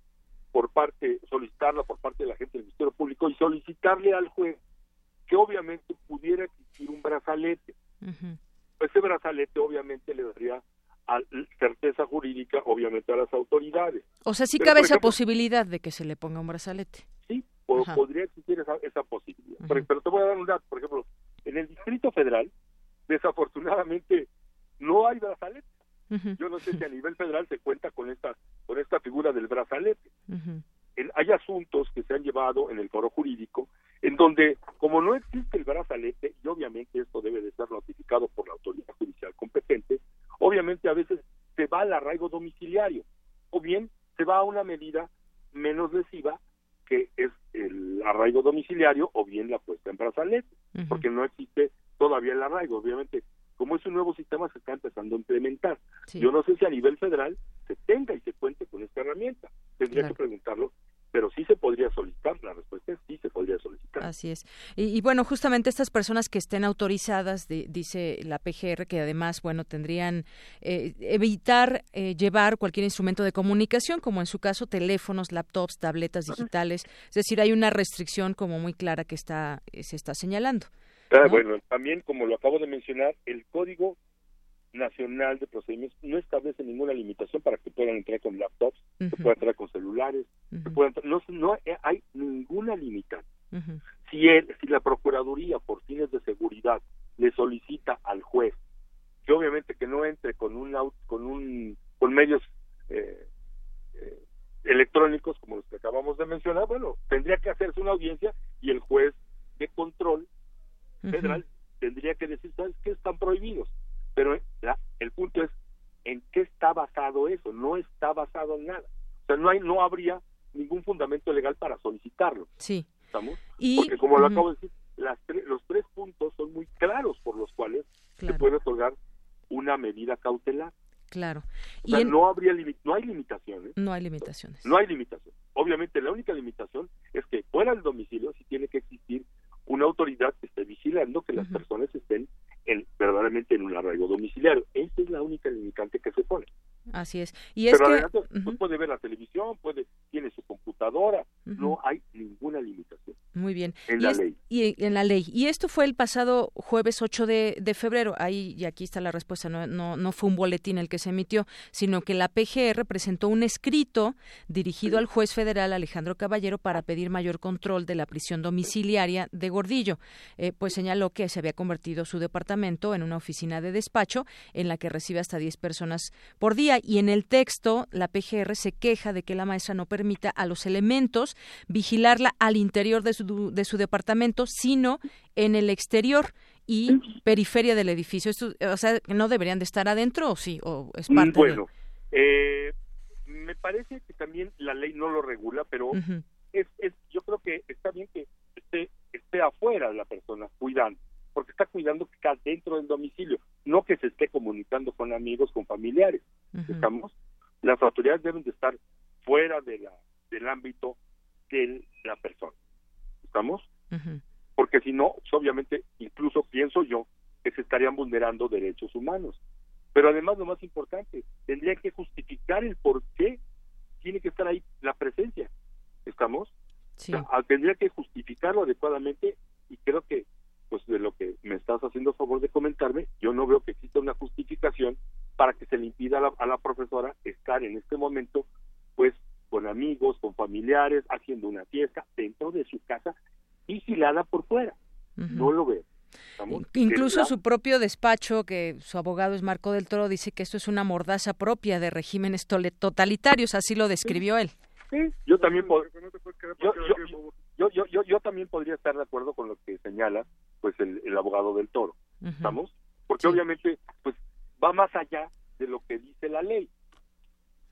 por parte, solicitarla por parte de la gente del Ministerio Público y solicitarle al juez que obviamente pudiera existir un brazalete. Ese brazalete obviamente le daría certeza jurídica, obviamente, a las autoridades. O sea, sí cabe esa posibilidad de que se le ponga un brazalete. Sí, podría existir esa, posibilidad. pero, te voy a dar un dato, por ejemplo, en el Distrito Federal, desafortunadamente, no hay brazalete. Yo no sé si a nivel federal se cuenta con esta, con esta figura del brazalete hay asuntos que se han llevado en el foro jurídico en donde, como no existe el brazalete, y obviamente esto debe de ser notificado por la autoridad judicial competente, obviamente a veces se va al arraigo domiciliario, o bien se va a una medida menos lesiva, que es el arraigo domiciliario, o bien la puesta en brazalete, porque no existe todavía el arraigo. Obviamente, como es un nuevo sistema, se está empezando a implementar. Yo no sé si a nivel federal se tenga y se cuente con esta herramienta. Tendría que preguntarlo pero sí se podría solicitar, la respuesta es sí se podría solicitar. Así es. Y, bueno, justamente estas personas que estén autorizadas, dice la PGR, que además, bueno, tendrían eh, evitar eh, llevar cualquier instrumento de comunicación, como en su caso teléfonos, laptops, tabletas digitales, es decir, hay una restricción como muy clara que está eh, se está señalando. Ah, bueno, también como lo acabo de mencionar, el código nacional de procedimientos no establece ninguna limitación para que puedan entrar con laptops, que puedan entrar con celulares, puedan no, no hay ninguna limitación. Si él, si la procuraduría por fines de seguridad le solicita al juez que obviamente que no entre con un con un con medios eh, eh, electrónicos como los que acabamos de mencionar, bueno, tendría que hacerse una audiencia y el juez de control federal tendría que decir, ¿sabes qué? Están prohibidos pero el punto es en qué está basado eso, no está basado en nada. O sea, no hay no habría ningún fundamento legal para solicitarlo. Sí. ¿Estamos? Porque como lo acabo de decir, las los tres puntos son muy claros por los cuales se puede otorgar una medida cautelar. Claro. Y no habría no hay limitaciones. No hay limitaciones. No hay limitaciones. Obviamente la única limitación es que fuera del domicilio sí tiene que existir una autoridad que esté vigilando que las personas estén en, verdaderamente en un arraigo domiciliario. Esa es la única limitante que se pone. Así es. Y es Pero que... Pues, puede ver la televisión, puede tiene su computadora, no hay ninguna limitación. Muy bien. En la ley. Y en la ley. Y esto fue el pasado jueves 8 de, de, febrero. Ahí, y aquí está la respuesta, no, no, no fue un boletín el que se emitió, sino que la PGR presentó un escrito dirigido al juez federal Alejandro Caballero para pedir mayor control de la prisión domiciliaria de Gordillo. Eh, pues señaló que se había convertido su departamento en una oficina de despacho en la que recibe hasta 10 personas por día. Y en el texto, la PGR se queja de que la maestra no permita a los elementos vigilarla al interior de su, de su departamento, sino en el exterior y periferia del edificio. Esto, o sea, ¿no deberían de estar adentro o sí? ¿O es parte bueno, eh, me parece que también la ley no lo regula, pero es, es, yo creo que está bien que esté, esté afuera la persona cuidando, porque está cuidando que está dentro del domicilio, no que se esté comunicando con amigos, con familiares. ¿Estamos? Las autoridades deben de estar fuera de la, del ámbito de la persona. ¿Estamos? Porque si no, pues, obviamente, incluso pienso yo que se estarían vulnerando derechos humanos. Pero además, lo más importante, tendría que justificar el por qué tiene que estar ahí la presencia. ¿Estamos? Sí. Ah, tendría que justificarlo adecuadamente y creo que, pues de lo que me estás haciendo favor de comentarme, yo no veo que exista una justificación para que se le impida a la, a la profesora estar en este momento, pues con amigos, con familiares, haciendo una fiesta dentro de su casa, vigilada por fuera. No lo veo. Incluso su propio despacho, que su abogado es Marco del Toro, dice que esto es una mordaza propia de regímenes totalitarios, así lo describió él. Sí, yo también yo, yo, yo, yo, también podría estar de acuerdo con lo que señala pues el, el abogado del Toro, ¿estamos? Porque obviamente pues va más allá de lo que dice la ley.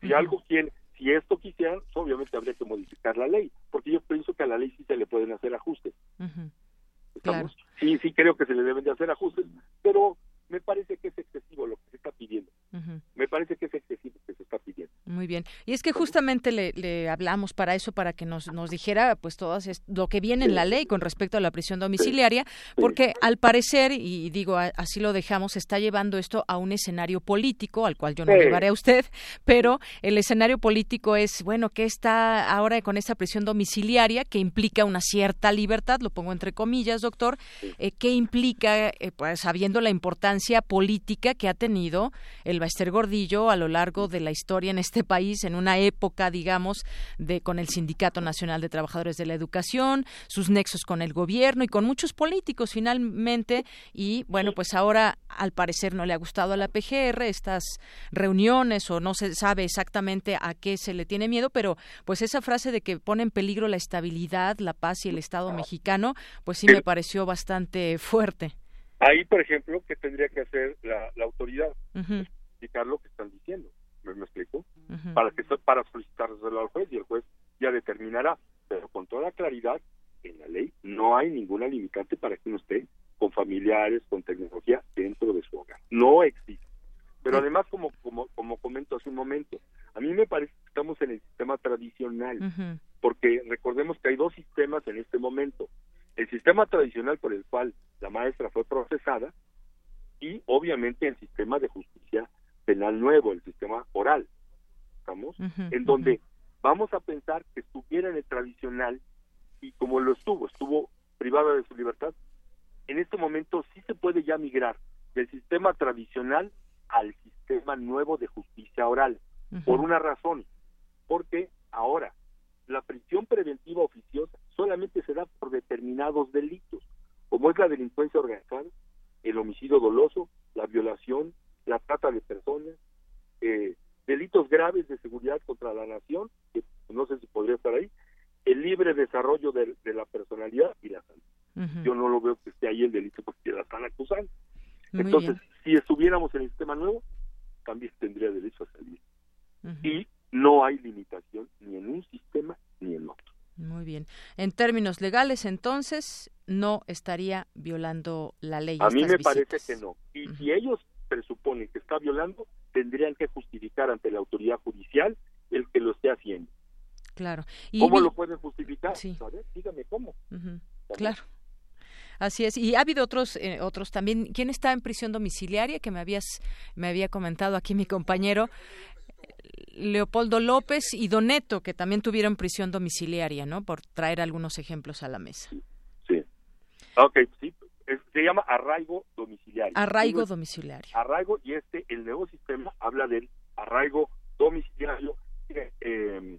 Si algo quiere, si esto quisieran, obviamente habría que modificar la ley, porque yo pienso que a la ley sí se le pueden hacer ajustes. Sí, sí creo que se le deben de hacer ajustes, pero me parece que es excesivo lo que se está pidiendo. Me parece que es excesivo lo que se está pidiendo. Muy bien. Y es que justamente le, hablamos para eso, para que nos, nos dijera pues todo lo que viene en la ley con respecto a la prisión domiciliaria, porque al parecer, y digo, así lo dejamos, está llevando esto a un escenario político, al cual yo no llevaré a usted, pero el escenario político es, bueno, ¿qué está ahora con esta prisión domiciliaria que implica una cierta libertad? Lo pongo entre comillas, doctor. Eh, ¿Qué implica, eh, pues sabiendo la importancia política que ha tenido el Baester Gordillo a lo largo de la historia en este país en una época, digamos, de con el Sindicato Nacional de Trabajadores de la Educación, sus nexos con el gobierno y con muchos políticos finalmente y bueno, pues ahora al parecer no le ha gustado a la PGR estas reuniones o no se sabe exactamente a qué se le tiene miedo, pero pues esa frase de que pone en peligro la estabilidad, la paz y el Estado mexicano, pues sí me pareció bastante fuerte. Ahí, por ejemplo, ¿qué tendría que hacer la, autoridad? Explicar lo que están diciendo. ¿Me, me explico? Para que para solicitárselo al juez y el juez ya determinará, pero con toda claridad en la ley no hay ninguna limitante para que uno esté con familiares, con tecnología dentro de su hogar. No existe. Pero además, como, como, como comento hace un momento, a mí me parece que estamos en el sistema tradicional, porque recordemos que hay dos sistemas en este momento. El sistema tradicional por el cual la maestra fue procesada y obviamente el sistema de justicia penal nuevo, el sistema oral en donde vamos a pensar que estuviera en el tradicional y como lo estuvo, estuvo privada de su libertad, en este momento sí se puede ya migrar del sistema tradicional al sistema nuevo de justicia oral, por una razón, porque ahora la prisión preventiva oficiosa solamente se da por determinados delitos, como es la delincuencia organizada, el homicidio doloso, la violación, la trata de personas, eh, delitos graves de seguridad contra la nación, que no sé si podría estar ahí, el libre desarrollo de, la personalidad y la salud. Yo no lo veo que esté ahí el delito porque la están acusando. Entonces, si estuviéramos en el sistema nuevo, también tendría derecho a salir. Y no hay limitación ni en un sistema ni en otro. Muy bien. En términos legales, entonces, no estaría violando la ley. A mí me parece que no. Y si ellos presuponen que está violando, tendrían que justificar ante la autoridad judicial el que lo esté haciendo. Claro. ¿Cómo lo pueden justificar? Sí. A ver, dígame cómo. Claro. Así es. Y ha habido otros, eh, otros también. ¿Quién está en prisión domiciliaria? Que me habías, me había comentado aquí mi compañero. Leopoldo López y Doneto, que también tuvieron prisión domiciliaria, ¿no? Por traer algunos ejemplos a la mesa. Sí. Ok, sí. Es- se llama arraigo domiciliario. Arraigo es domiciliario. Arraigo y este, el nuevo sistema habla del arraigo domiciliario. eh,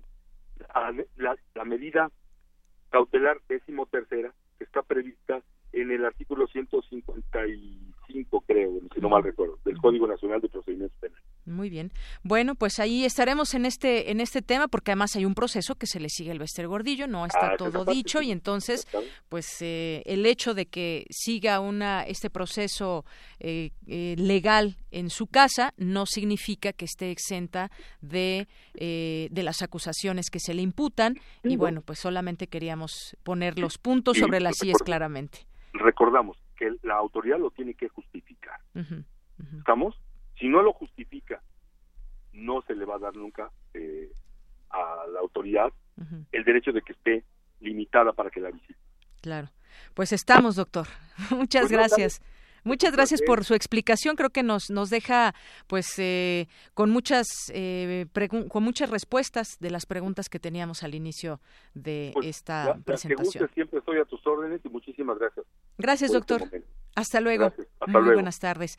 la, la- medida cautelar décimo tercera que está prevista en el artículo 155, creo, si no mal recuerdo, del Código Nacional de Procedimientos Penales. Muy bien. Bueno, pues ahí estaremos en este en este tema porque además hay un proceso que se le sigue al Bester Gordillo, no está Ah, todo dicho y entonces pues eh, el hecho de que siga una este proceso eh, eh, legal en su casa no significa que esté exenta de eh, de las acusaciones que se le imputan y no. bueno, pues solamente queríamos poner los puntos sobre las recordemos- claramente. Recordamos que la autoridad lo tiene que justificar. ¿Estamos? Si no lo justifica, no se le va a dar nunca eh, a la autoridad el derecho de que esté limitada para que la visite. Claro. Pues estamos, doctor. Muchas Pues no, gracias. Muchas gracias por su explicación. Creo que nos nos deja, pues, eh, con muchas eh, con muchas respuestas de las preguntas que teníamos al inicio de Pues, esta la- la que presentación. guste, siempre estoy a tus órdenes y muchísimas gracias. Gracias, este doctor. Hasta luego. Gracias. Hasta Muy luego. buenas tardes.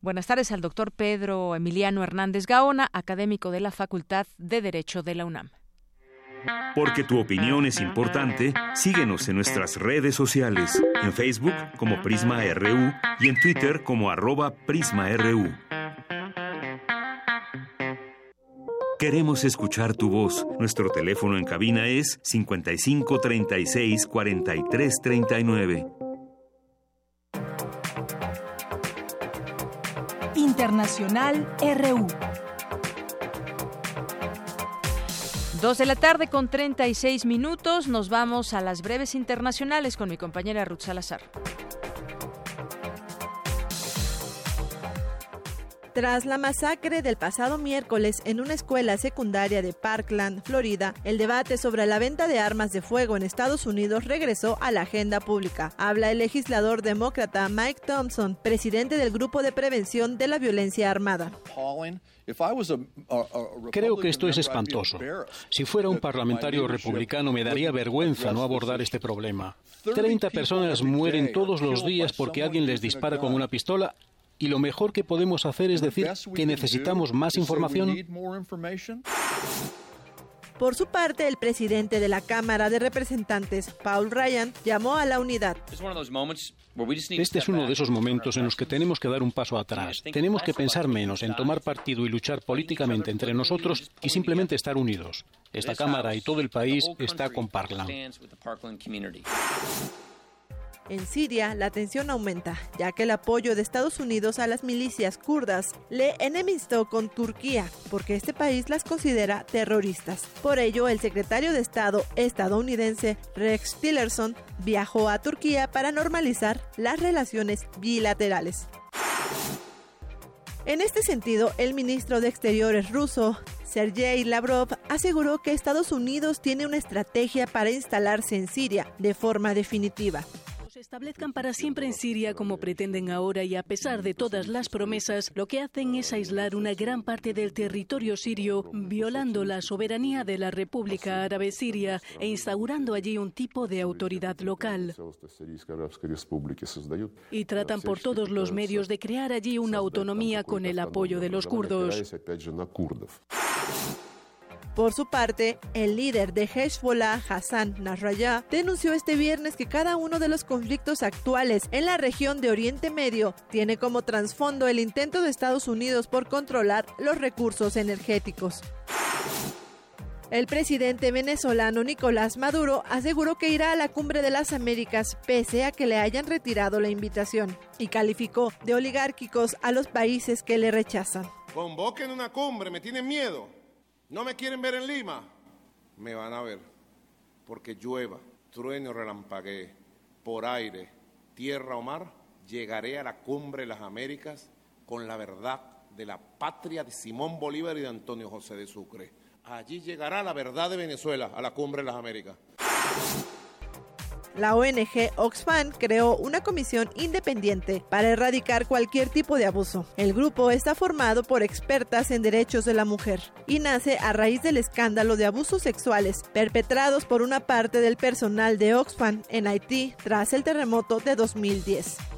Buenas tardes al doctor Pedro Emiliano Hernández Gaona, académico de la Facultad de Derecho de la UNAM. Porque tu opinión es importante, síguenos en nuestras redes sociales, en Facebook como Prisma RU y en Twitter como arroba PrismaRU. Queremos escuchar tu voz. Nuestro teléfono en cabina es 55 36 Internacional RU. Dos de la tarde con 36 minutos. Nos vamos a las breves internacionales con mi compañera Ruth Salazar. Tras la masacre del pasado miércoles en una escuela secundaria de Parkland, Florida, el debate sobre la venta de armas de fuego en Estados Unidos regresó a la agenda pública. Habla el legislador demócrata Mike Thompson, presidente del Grupo de Prevención de la Violencia Armada. Creo que esto es espantoso. Si fuera un parlamentario republicano me daría vergüenza no abordar este problema. Treinta personas mueren todos los días porque alguien les dispara con una pistola y lo mejor que podemos hacer es decir que necesitamos más información. Por su parte, el presidente de la Cámara de Representantes, Paul Ryan, llamó a la unidad. Este es uno de esos momentos en los que tenemos que dar un paso atrás. Tenemos que pensar menos en tomar partido y luchar políticamente entre nosotros y simplemente estar unidos. Esta Cámara y todo el país está con Parkland. En Siria, la tensión aumenta, ya que el apoyo de Estados Unidos a las milicias kurdas le enemistó con Turquía, porque este país las considera terroristas. Por ello, el secretario de Estado estadounidense Rex Tillerson viajó a Turquía para normalizar las relaciones bilaterales. En este sentido, el ministro de Exteriores ruso, Sergei Lavrov, aseguró que Estados Unidos tiene una estrategia para instalarse en Siria de forma definitiva. Establezcan para siempre en Siria como pretenden ahora y a pesar de todas las promesas, lo que hacen es aislar una gran parte del territorio sirio, violando la soberanía de la República Árabe Siria e instaurando allí un tipo de autoridad local. Y tratan por todos los medios de crear allí una autonomía con el apoyo de los kurdos. Por su parte, el líder de Hezbollah, Hassan Nasrallah, denunció este viernes que cada uno de los conflictos actuales en la región de Oriente Medio tiene como trasfondo el intento de Estados Unidos por controlar los recursos energéticos. El presidente venezolano Nicolás Maduro aseguró que irá a la cumbre de las Américas pese a que le hayan retirado la invitación y calificó de oligárquicos a los países que le rechazan. Convoquen una cumbre, me tienen miedo. ¿No me quieren ver en Lima? Me van a ver. Porque llueva, trueno, relampaguee, por aire, tierra o mar, llegaré a la cumbre de las Américas con la verdad de la patria de Simón Bolívar y de Antonio José de Sucre. Allí llegará la verdad de Venezuela a la cumbre de las Américas. La ONG Oxfam creó una comisión independiente para erradicar cualquier tipo de abuso. El grupo está formado por expertas en derechos de la mujer y nace a raíz del escándalo de abusos sexuales perpetrados por una parte del personal de Oxfam en Haití tras el terremoto de 2010.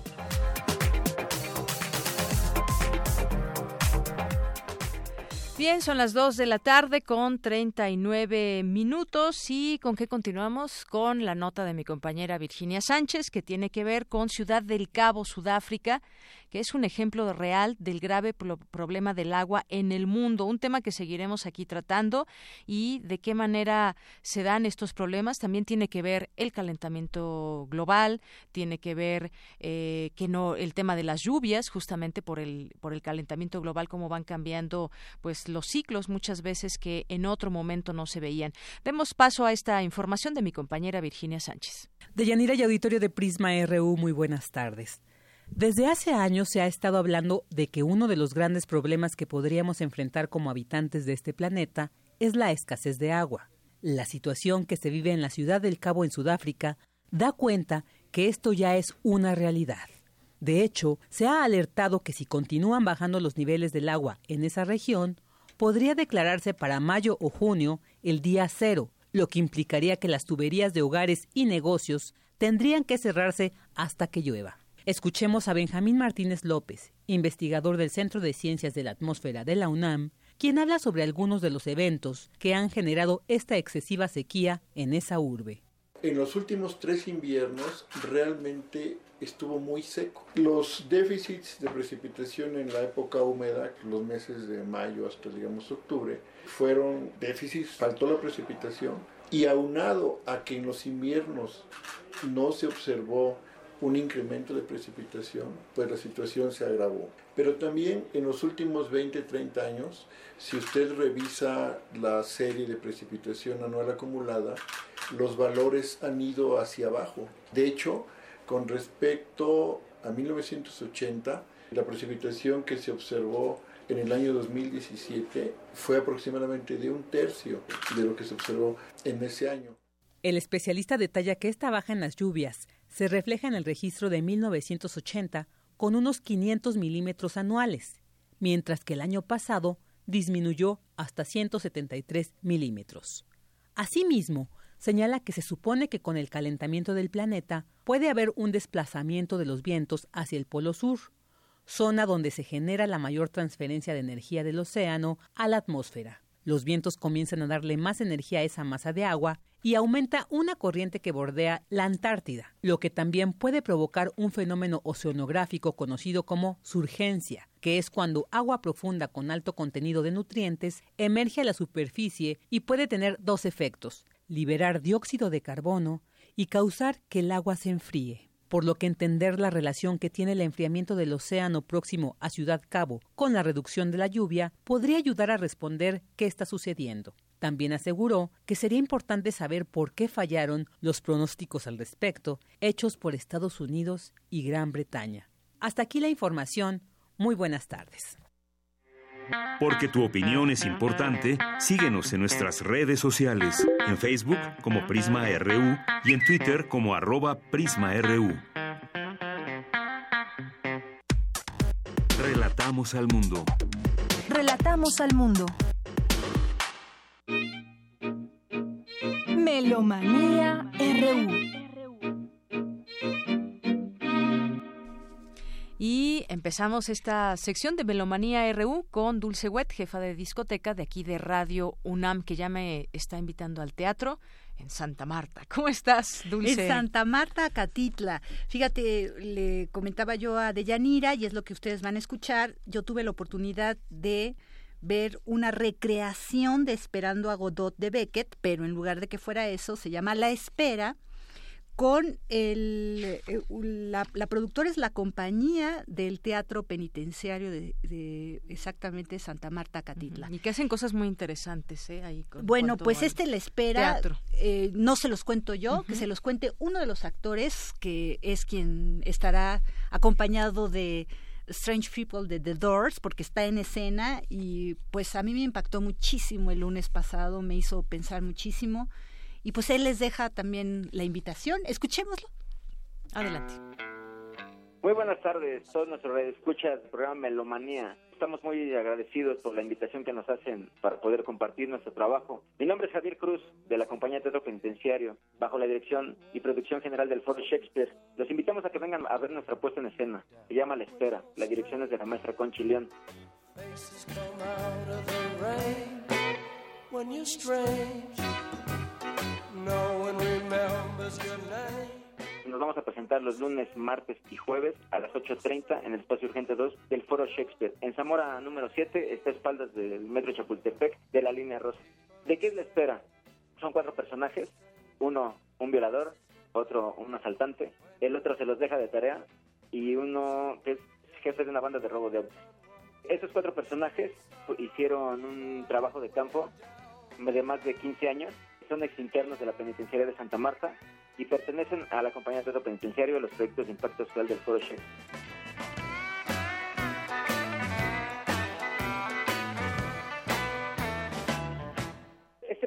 Bien, son las 2 de la tarde con 39 minutos. Y con qué continuamos con la nota de mi compañera Virginia Sánchez que tiene que ver con Ciudad del Cabo, Sudáfrica, es un ejemplo real del grave problema del agua en el mundo, un tema que seguiremos aquí tratando y de qué manera se dan estos problemas. También tiene que ver el calentamiento global, tiene que ver eh, que no el tema de las lluvias, justamente por el por el calentamiento global, cómo van cambiando pues los ciclos muchas veces que en otro momento no se veían. Demos paso a esta información de mi compañera Virginia Sánchez. De Yanira y Auditorio de Prisma RU, muy buenas tardes. Desde hace años se ha estado hablando de que uno de los grandes problemas que podríamos enfrentar como habitantes de este planeta es la escasez de agua. La situación que se vive en la ciudad del Cabo en Sudáfrica da cuenta que esto ya es una realidad. De hecho, se ha alertado que si continúan bajando los niveles del agua en esa región, podría declararse para mayo o junio el día cero, lo que implicaría que las tuberías de hogares y negocios tendrían que cerrarse hasta que llueva. Escuchemos a Benjamín Martínez López, investigador del Centro de Ciencias de la Atmósfera de la UNAM, quien habla sobre algunos de los eventos que han generado esta excesiva sequía en esa urbe. En los últimos tres inviernos realmente estuvo muy seco. Los déficits de precipitación en la época húmeda, los meses de mayo hasta digamos octubre, fueron déficits, faltó la precipitación y aunado a que en los inviernos no se observó un incremento de precipitación, pues la situación se agravó. Pero también en los últimos 20, 30 años, si usted revisa la serie de precipitación anual acumulada, los valores han ido hacia abajo. De hecho, con respecto a 1980, la precipitación que se observó en el año 2017 fue aproximadamente de un tercio de lo que se observó en ese año. El especialista detalla que esta baja en las lluvias se refleja en el registro de 1980 con unos 500 milímetros anuales, mientras que el año pasado disminuyó hasta 173 milímetros. Asimismo, señala que se supone que con el calentamiento del planeta puede haber un desplazamiento de los vientos hacia el Polo Sur, zona donde se genera la mayor transferencia de energía del océano a la atmósfera. Los vientos comienzan a darle más energía a esa masa de agua y aumenta una corriente que bordea la Antártida, lo que también puede provocar un fenómeno oceanográfico conocido como surgencia, que es cuando agua profunda con alto contenido de nutrientes emerge a la superficie y puede tener dos efectos, liberar dióxido de carbono y causar que el agua se enfríe. Por lo que entender la relación que tiene el enfriamiento del océano próximo a Ciudad Cabo con la reducción de la lluvia podría ayudar a responder qué está sucediendo. También aseguró que sería importante saber por qué fallaron los pronósticos al respecto hechos por Estados Unidos y Gran Bretaña. Hasta aquí la información. Muy buenas tardes. Porque tu opinión es importante, síguenos en nuestras redes sociales, en Facebook como Prisma RU y en Twitter como arroba PrismaRU. Relatamos al mundo. Relatamos al mundo. Melomanía RU. Y empezamos esta sección de Melomanía RU con Dulce Wet, jefa de discoteca de aquí de Radio UNAM, que ya me está invitando al teatro en Santa Marta. ¿Cómo estás, Dulce? En Santa Marta, Catitla. Fíjate, le comentaba yo a Deyanira, y es lo que ustedes van a escuchar, yo tuve la oportunidad de ver una recreación de Esperando a Godot de Beckett, pero en lugar de que fuera eso, se llama La Espera, con el, eh, la, productora es la compañía del Teatro Penitenciario de, exactamente Santa Marta Catitla. Y que hacen cosas muy interesantes, ¿eh? Ahí bueno, pues este le espera, eh, no se los cuento yo, que se los cuente uno de los actores, que es quien estará acompañado de Strange People de The Doors porque está en escena y pues a mí me impactó muchísimo el lunes pasado, me hizo pensar muchísimo y pues él les deja también la invitación. Escuchémoslo. Adelante. Muy buenas tardes, todos nuestros escuchas del programa Melomanía. Estamos muy agradecidos por la invitación que nos hacen para poder compartir nuestro trabajo. Mi nombre es Javier Cruz, de la compañía Teatro Penitenciario, bajo la dirección y producción general del Foro Shakespeare. Los invitamos a que vengan a ver nuestra puesta en escena. Se llama La Espera. La dirección es de la maestra Conchi León. Nos vamos a presentar los lunes, martes y jueves a las 8.30 en el Espacio Urgente 2 del Foro Shakespeare. En Zamora número 7 está a espaldas del Metro Chapultepec de la línea rosa. ¿De qué es la espera? Son cuatro personajes, uno un violador, otro un asaltante, el otro se los deja de tarea y uno que es jefe de una banda de robo de autos. Esos cuatro personajes hicieron un trabajo de campo de más de 15 años, son ex internos de la penitenciaria de Santa Marta y pertenecen a la compañía de teatro penitenciario de los proyectos de impacto social del Foro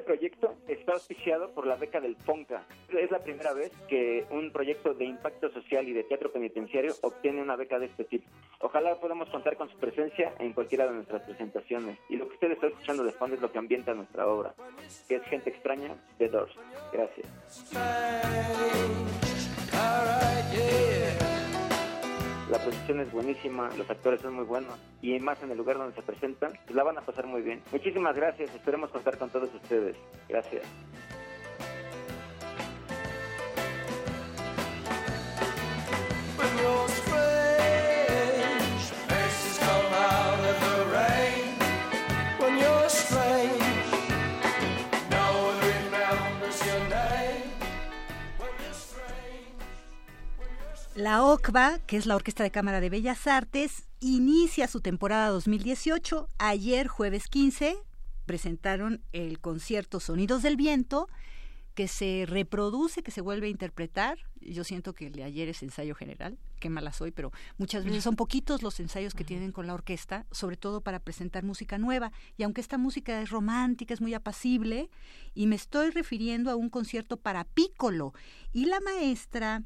Este proyecto está auspiciado por la beca del FONCA. Es la primera vez que un proyecto de impacto social y de teatro penitenciario obtiene una beca de este tipo. Ojalá podamos contar con su presencia en cualquiera de nuestras presentaciones. Y lo que usted está escuchando de fondo es lo que ambienta nuestra obra, que es Gente Extraña de Doors. Gracias. La producción es buenísima, los actores son muy buenos y más en el lugar donde se presentan, pues la van a pasar muy bien. Muchísimas gracias, esperemos contar con todos ustedes. Gracias. La OCBA, que es la Orquesta de Cámara de Bellas Artes, inicia su temporada 2018. Ayer, jueves 15, presentaron el concierto Sonidos del Viento, que se reproduce, que se vuelve a interpretar. Yo siento que el de ayer es ensayo general, qué mala soy, pero muchas veces son poquitos los ensayos que tienen con la orquesta, sobre todo para presentar música nueva. Y aunque esta música es romántica, es muy apacible, y me estoy refiriendo a un concierto para pícolo. Y la maestra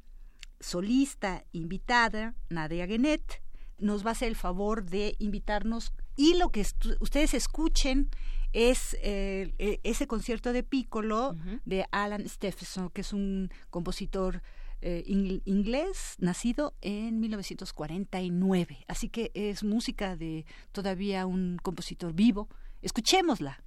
solista invitada, Nadia Genet, nos va a hacer el favor de invitarnos y lo que ustedes escuchen es eh, e, ese concierto de Piccolo de Alan Stephenson, que es un compositor eh, inglés nacido en 1949. Así que es música de todavía un compositor vivo. Escuchémosla.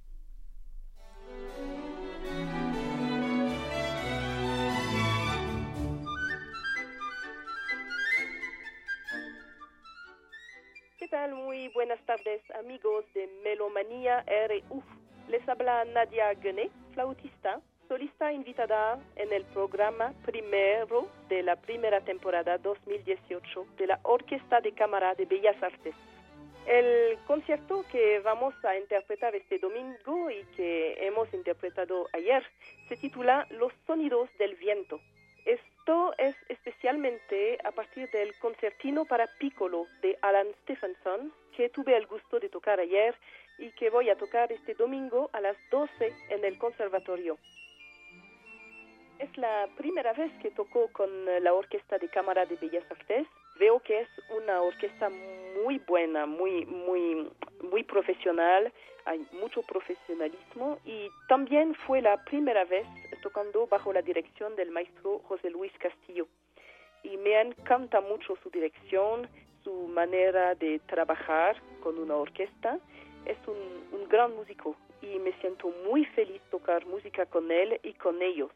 Muy buenas tardes, amigos de Melomanía RU. Les habla Nadia Genet, flautista, solista invitada en el programa primero de la primera temporada 2018 de la Orquesta de Cámara de Bellas Artes. El concierto que vamos a interpretar este domingo y que hemos interpretado ayer se titula Los sonidos del viento. Esto es especialmente a partir del concertino para piccolo de Alan Stephenson, que tuve el gusto de tocar ayer y que voy a tocar este domingo a las 12 en el conservatorio. Es la primera vez que toco con la Orquesta de Cámara de Bellas Artes. Veo que es una orquesta muy buena, muy, muy, muy profesional, hay mucho profesionalismo y también fue la primera vez tocando bajo la dirección del maestro José Luis Castillo. Y me encanta mucho su dirección, su manera de trabajar con una orquesta. Es un, un gran músico y me siento muy feliz tocar música con él y con ellos.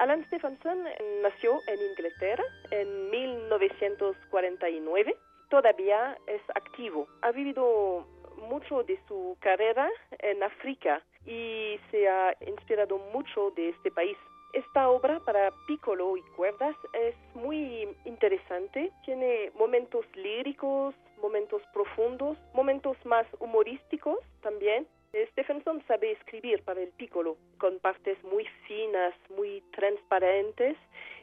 Alan Stephenson nació en Inglaterra en 1949. Todavía es activo. Ha vivido mucho de su carrera en África y se ha inspirado mucho de este país. Esta obra para piccolo y cuerdas es muy interesante, tiene momentos líricos, momentos profundos, momentos más humorísticos también. Stephenson sabe escribir para el piccolo con partes muy finas, muy transparentes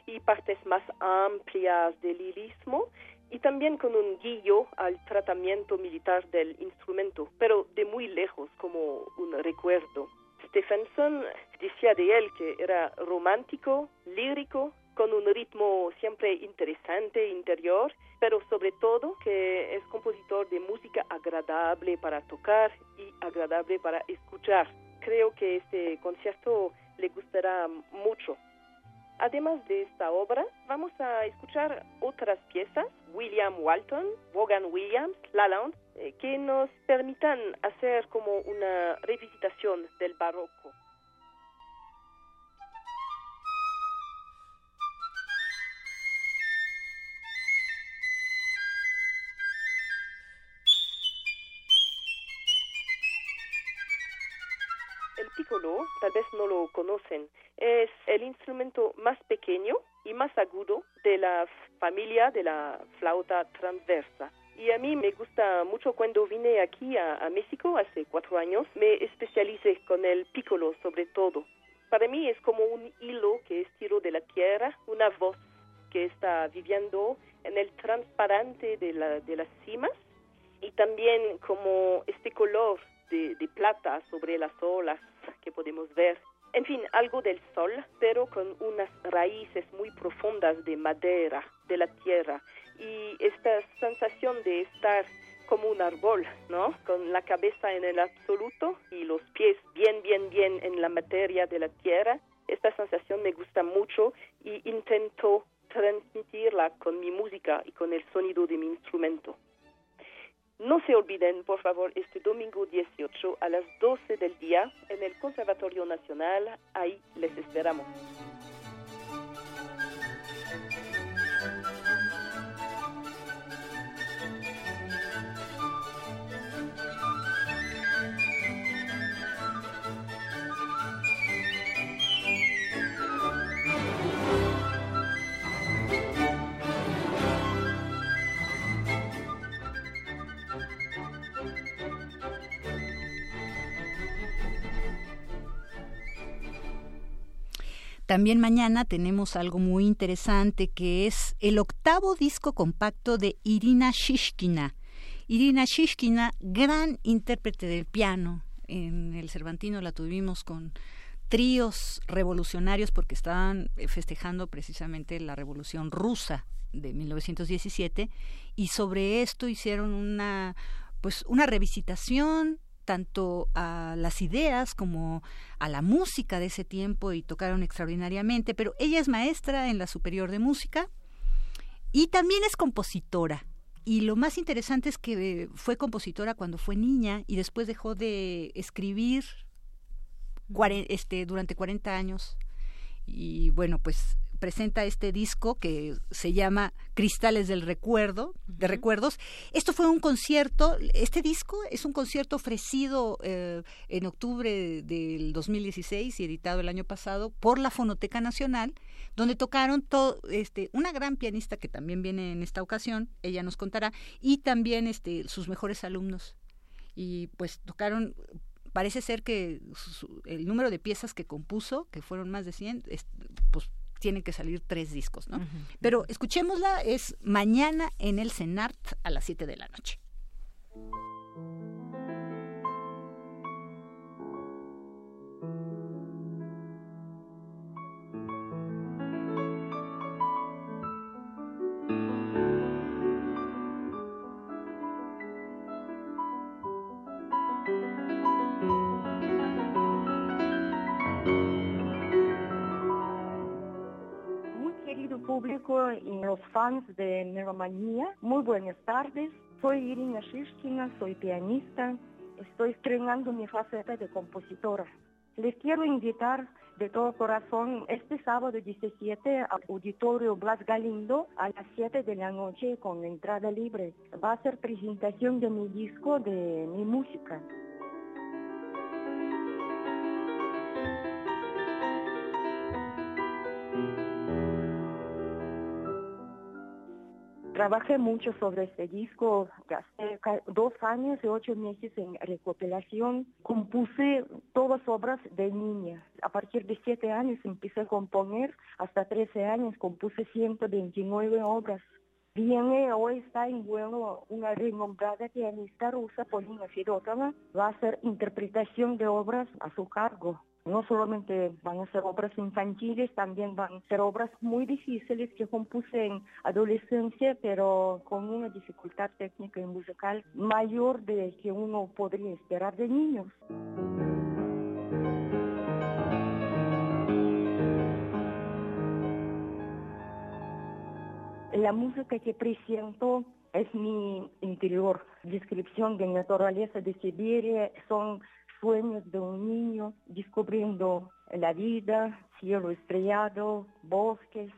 y partes más amplias del lirismo y también con un guillo al tratamiento militar del instrumento, pero de muy lejos como un recuerdo. Stephenson decía de él que era romántico, lírico, con un ritmo siempre interesante, interior, pero sobre todo que es compositor de música agradable para tocar y agradable para escuchar. Creo que este concierto le gustará mucho. Además de esta obra, vamos a escuchar otras piezas, William Walton, Vaughan Williams, Lalonde, eh, que nos permitan hacer como una revisitación del barroco. Tal vez no lo conocen, es el instrumento más pequeño y más agudo de la familia de la flauta transversa. Y a mí me gusta mucho cuando vine aquí a, México hace cuatro años, me especialicé con el piccolo sobre todo. Para mí es como un hilo que estiro de la tierra, una voz que está viviendo en el transparente de, la, de las cimas y también como este color de, de plata sobre las olas que podemos ver en fin, algo del sol, pero con unas raíces muy profundas de madera, de la tierra. Y esta sensación de estar como un árbol, ¿no? Con la cabeza en el absoluto y los pies bien, bien, bien en la materia de la tierra. Esta sensación me gusta mucho y intento transmitirla con mi música y con el sonido de mi instrumento. No se olviden, por favor, este domingo 18 a las 12 del día en el Conservatorio Nacional. Ahí les esperamos. También mañana tenemos algo muy interesante que es el octavo disco compacto de Irina Shishkina. Irina Shishkina, gran intérprete del piano. En el Cervantino la tuvimos con tríos revolucionarios porque estaban eh, festejando precisamente la revolución rusa de 1917 y sobre esto hicieron una pues una revisitación tanto a las ideas como a la música de ese tiempo y tocaron extraordinariamente, pero ella es maestra en la Superior de Música y también es compositora. Y lo más interesante es que fue compositora cuando fue niña y después dejó de escribir este, durante 40 años. Y bueno, pues presenta este disco que se llama Cristales del Recuerdo, de Recuerdos. Esto fue un concierto, este disco es un concierto ofrecido eh, en octubre del 2016 y editado el año pasado por la Fonoteca Nacional, donde tocaron todo, este, una gran pianista que también viene en esta ocasión, ella nos contará, y también este, sus mejores alumnos. Y pues tocaron parece ser que el número de piezas que compuso, que fueron más de 100, pues tienen que salir tres discos, ¿no? Pero escuchémosla, es mañana en el CENART a las 7 de la noche. Público y los fans de Neuromanía. Muy buenas tardes. Soy Irina Shishkina, soy pianista. Estoy estrenando mi faceta de compositora. Les quiero invitar de todo corazón este sábado 17 al Auditorio Blas Galindo a las 7 de la noche con entrada libre. Va a ser presentación de mi disco, de mi música. Trabajé mucho sobre este disco, gasté dos años y ocho meses en recopilación. Compuse todas obras de niña. A partir de siete años empecé a componer, hasta 13 años compuse 129 obras. Viene, hoy está en vuelo una renombrada pianista rusa, Polina Fedotova, va a hacer interpretación de obras a su cargo. No solamente van a ser obras infantiles, también van a ser obras muy difíciles que compuse en adolescencia, pero con una dificultad técnica y musical mayor de que uno podría esperar de niños. La música que presento es mi interior, descripción de naturaleza de Siberia, son sueños de un niño descubriendo la vida, cielo estrellado, bosques.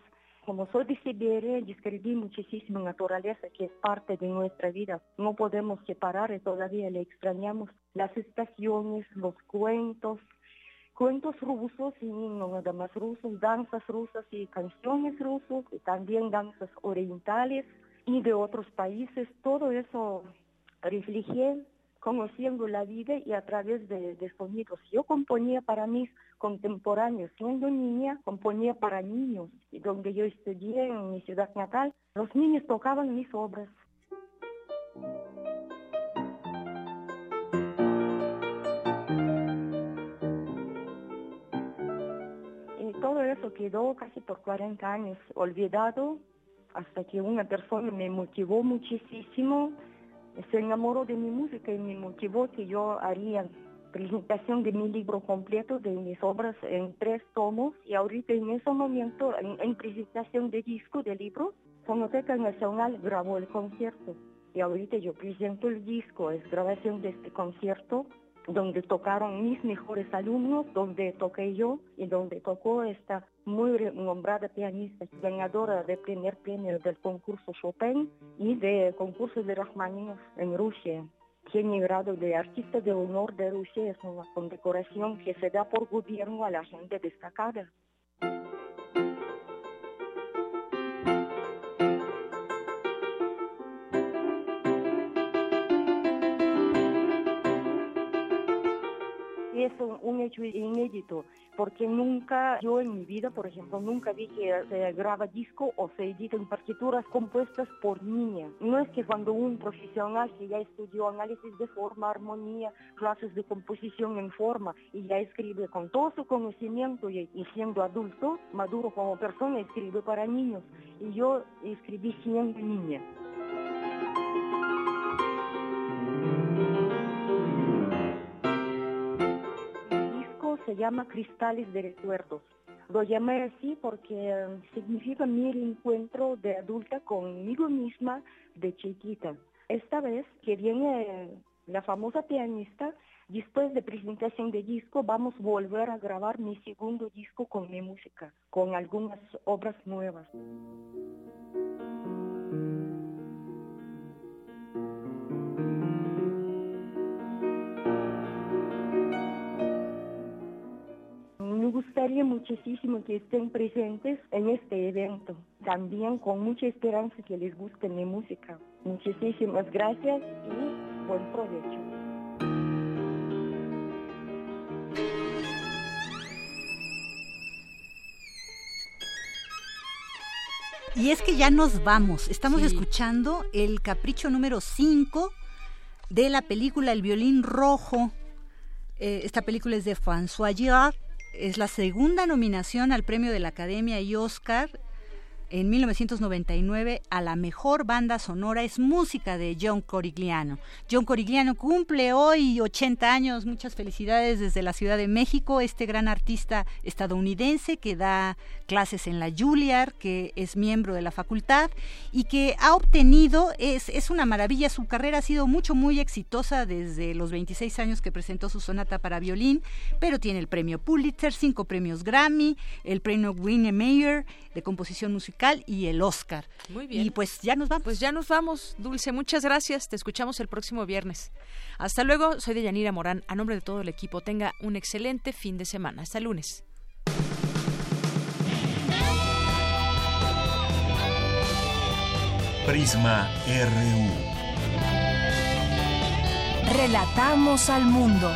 Como soy de Siberia, describí muchísima naturaleza que es parte de nuestra vida. No podemos separar y todavía le extrañamos las estaciones, los cuentos, cuentos rusos y no nada más rusos, danzas rusas y canciones rusas, y también danzas orientales y de otros países. Todo eso reflejé conociendo la vida y a través de, sonidos. Yo componía para mis contemporáneos. Siendo niña, componía para niños. Y donde yo estudié en mi ciudad natal, los niños tocaban mis obras. Y todo eso quedó casi por 40 años olvidado hasta que una persona me motivó muchísimo se enamoró de mi música y me motivó que yo haría presentación de mi libro completo, de mis obras en tres tomos. Y ahorita en ese momento, en, presentación de disco, de libro, Fonoteca Nacional grabó el concierto. Y ahorita yo presento el disco, es grabación de este concierto donde tocaron mis mejores alumnos, donde toqué yo y donde tocó esta muy nombrada pianista, ganadora del primer premio del concurso Chopin y del concurso de Rachmaninoff en Rusia. Tiene grado de artista de honor de Rusia, es una condecoración que se da por gobierno a la gente destacada. Un, hecho inédito, porque nunca, yo en mi vida, por ejemplo, nunca vi que se graba disco o se editan partituras compuestas por niñas. No es que cuando un profesional que ya estudió análisis de forma, armonía, clases de composición en forma y ya escribe con todo su conocimiento y siendo adulto, maduro como persona, escribe para niños. Y yo escribí siendo niña. Se llama Cristales de Recuerdos. Lo llamé así porque um, significa mi encuentro de adulta conmigo misma de chiquita. Esta vez que viene la famosa pianista, después de presentación de disco, vamos a volver a grabar mi segundo disco con mi música, con algunas obras nuevas. Gustaría muchísimo que estén presentes en este evento. También con mucha esperanza que les guste mi música. Muchísimas gracias y buen provecho. Y es que ya nos vamos. Estamos escuchando el capricho número 5 de la película El violín rojo. Eh, esta película es de François Girard es la segunda nominación al premio de la Academia y Oscar en 1999 a la mejor banda sonora es música de John Corigliano. John Corigliano cumple hoy 80 años, muchas felicidades desde la Ciudad de México, este gran artista estadounidense que da clases en la Juilliard, que es miembro de la facultad y que ha obtenido, es, es una maravilla, su carrera ha sido mucho, muy exitosa desde los 26 años que presentó su sonata para violín, pero tiene el premio Pulitzer, cinco premios Grammy, el premio Winnie Mayer de composición musical, y el Oscar. Muy bien. Y pues ya nos vamos. Pues ya nos vamos, Dulce. Muchas gracias. Te escuchamos el próximo viernes. Hasta luego. Soy de Yanira Morán. A nombre de todo el equipo, tenga un excelente fin de semana. Hasta el lunes. Prisma RU. Relatamos al mundo.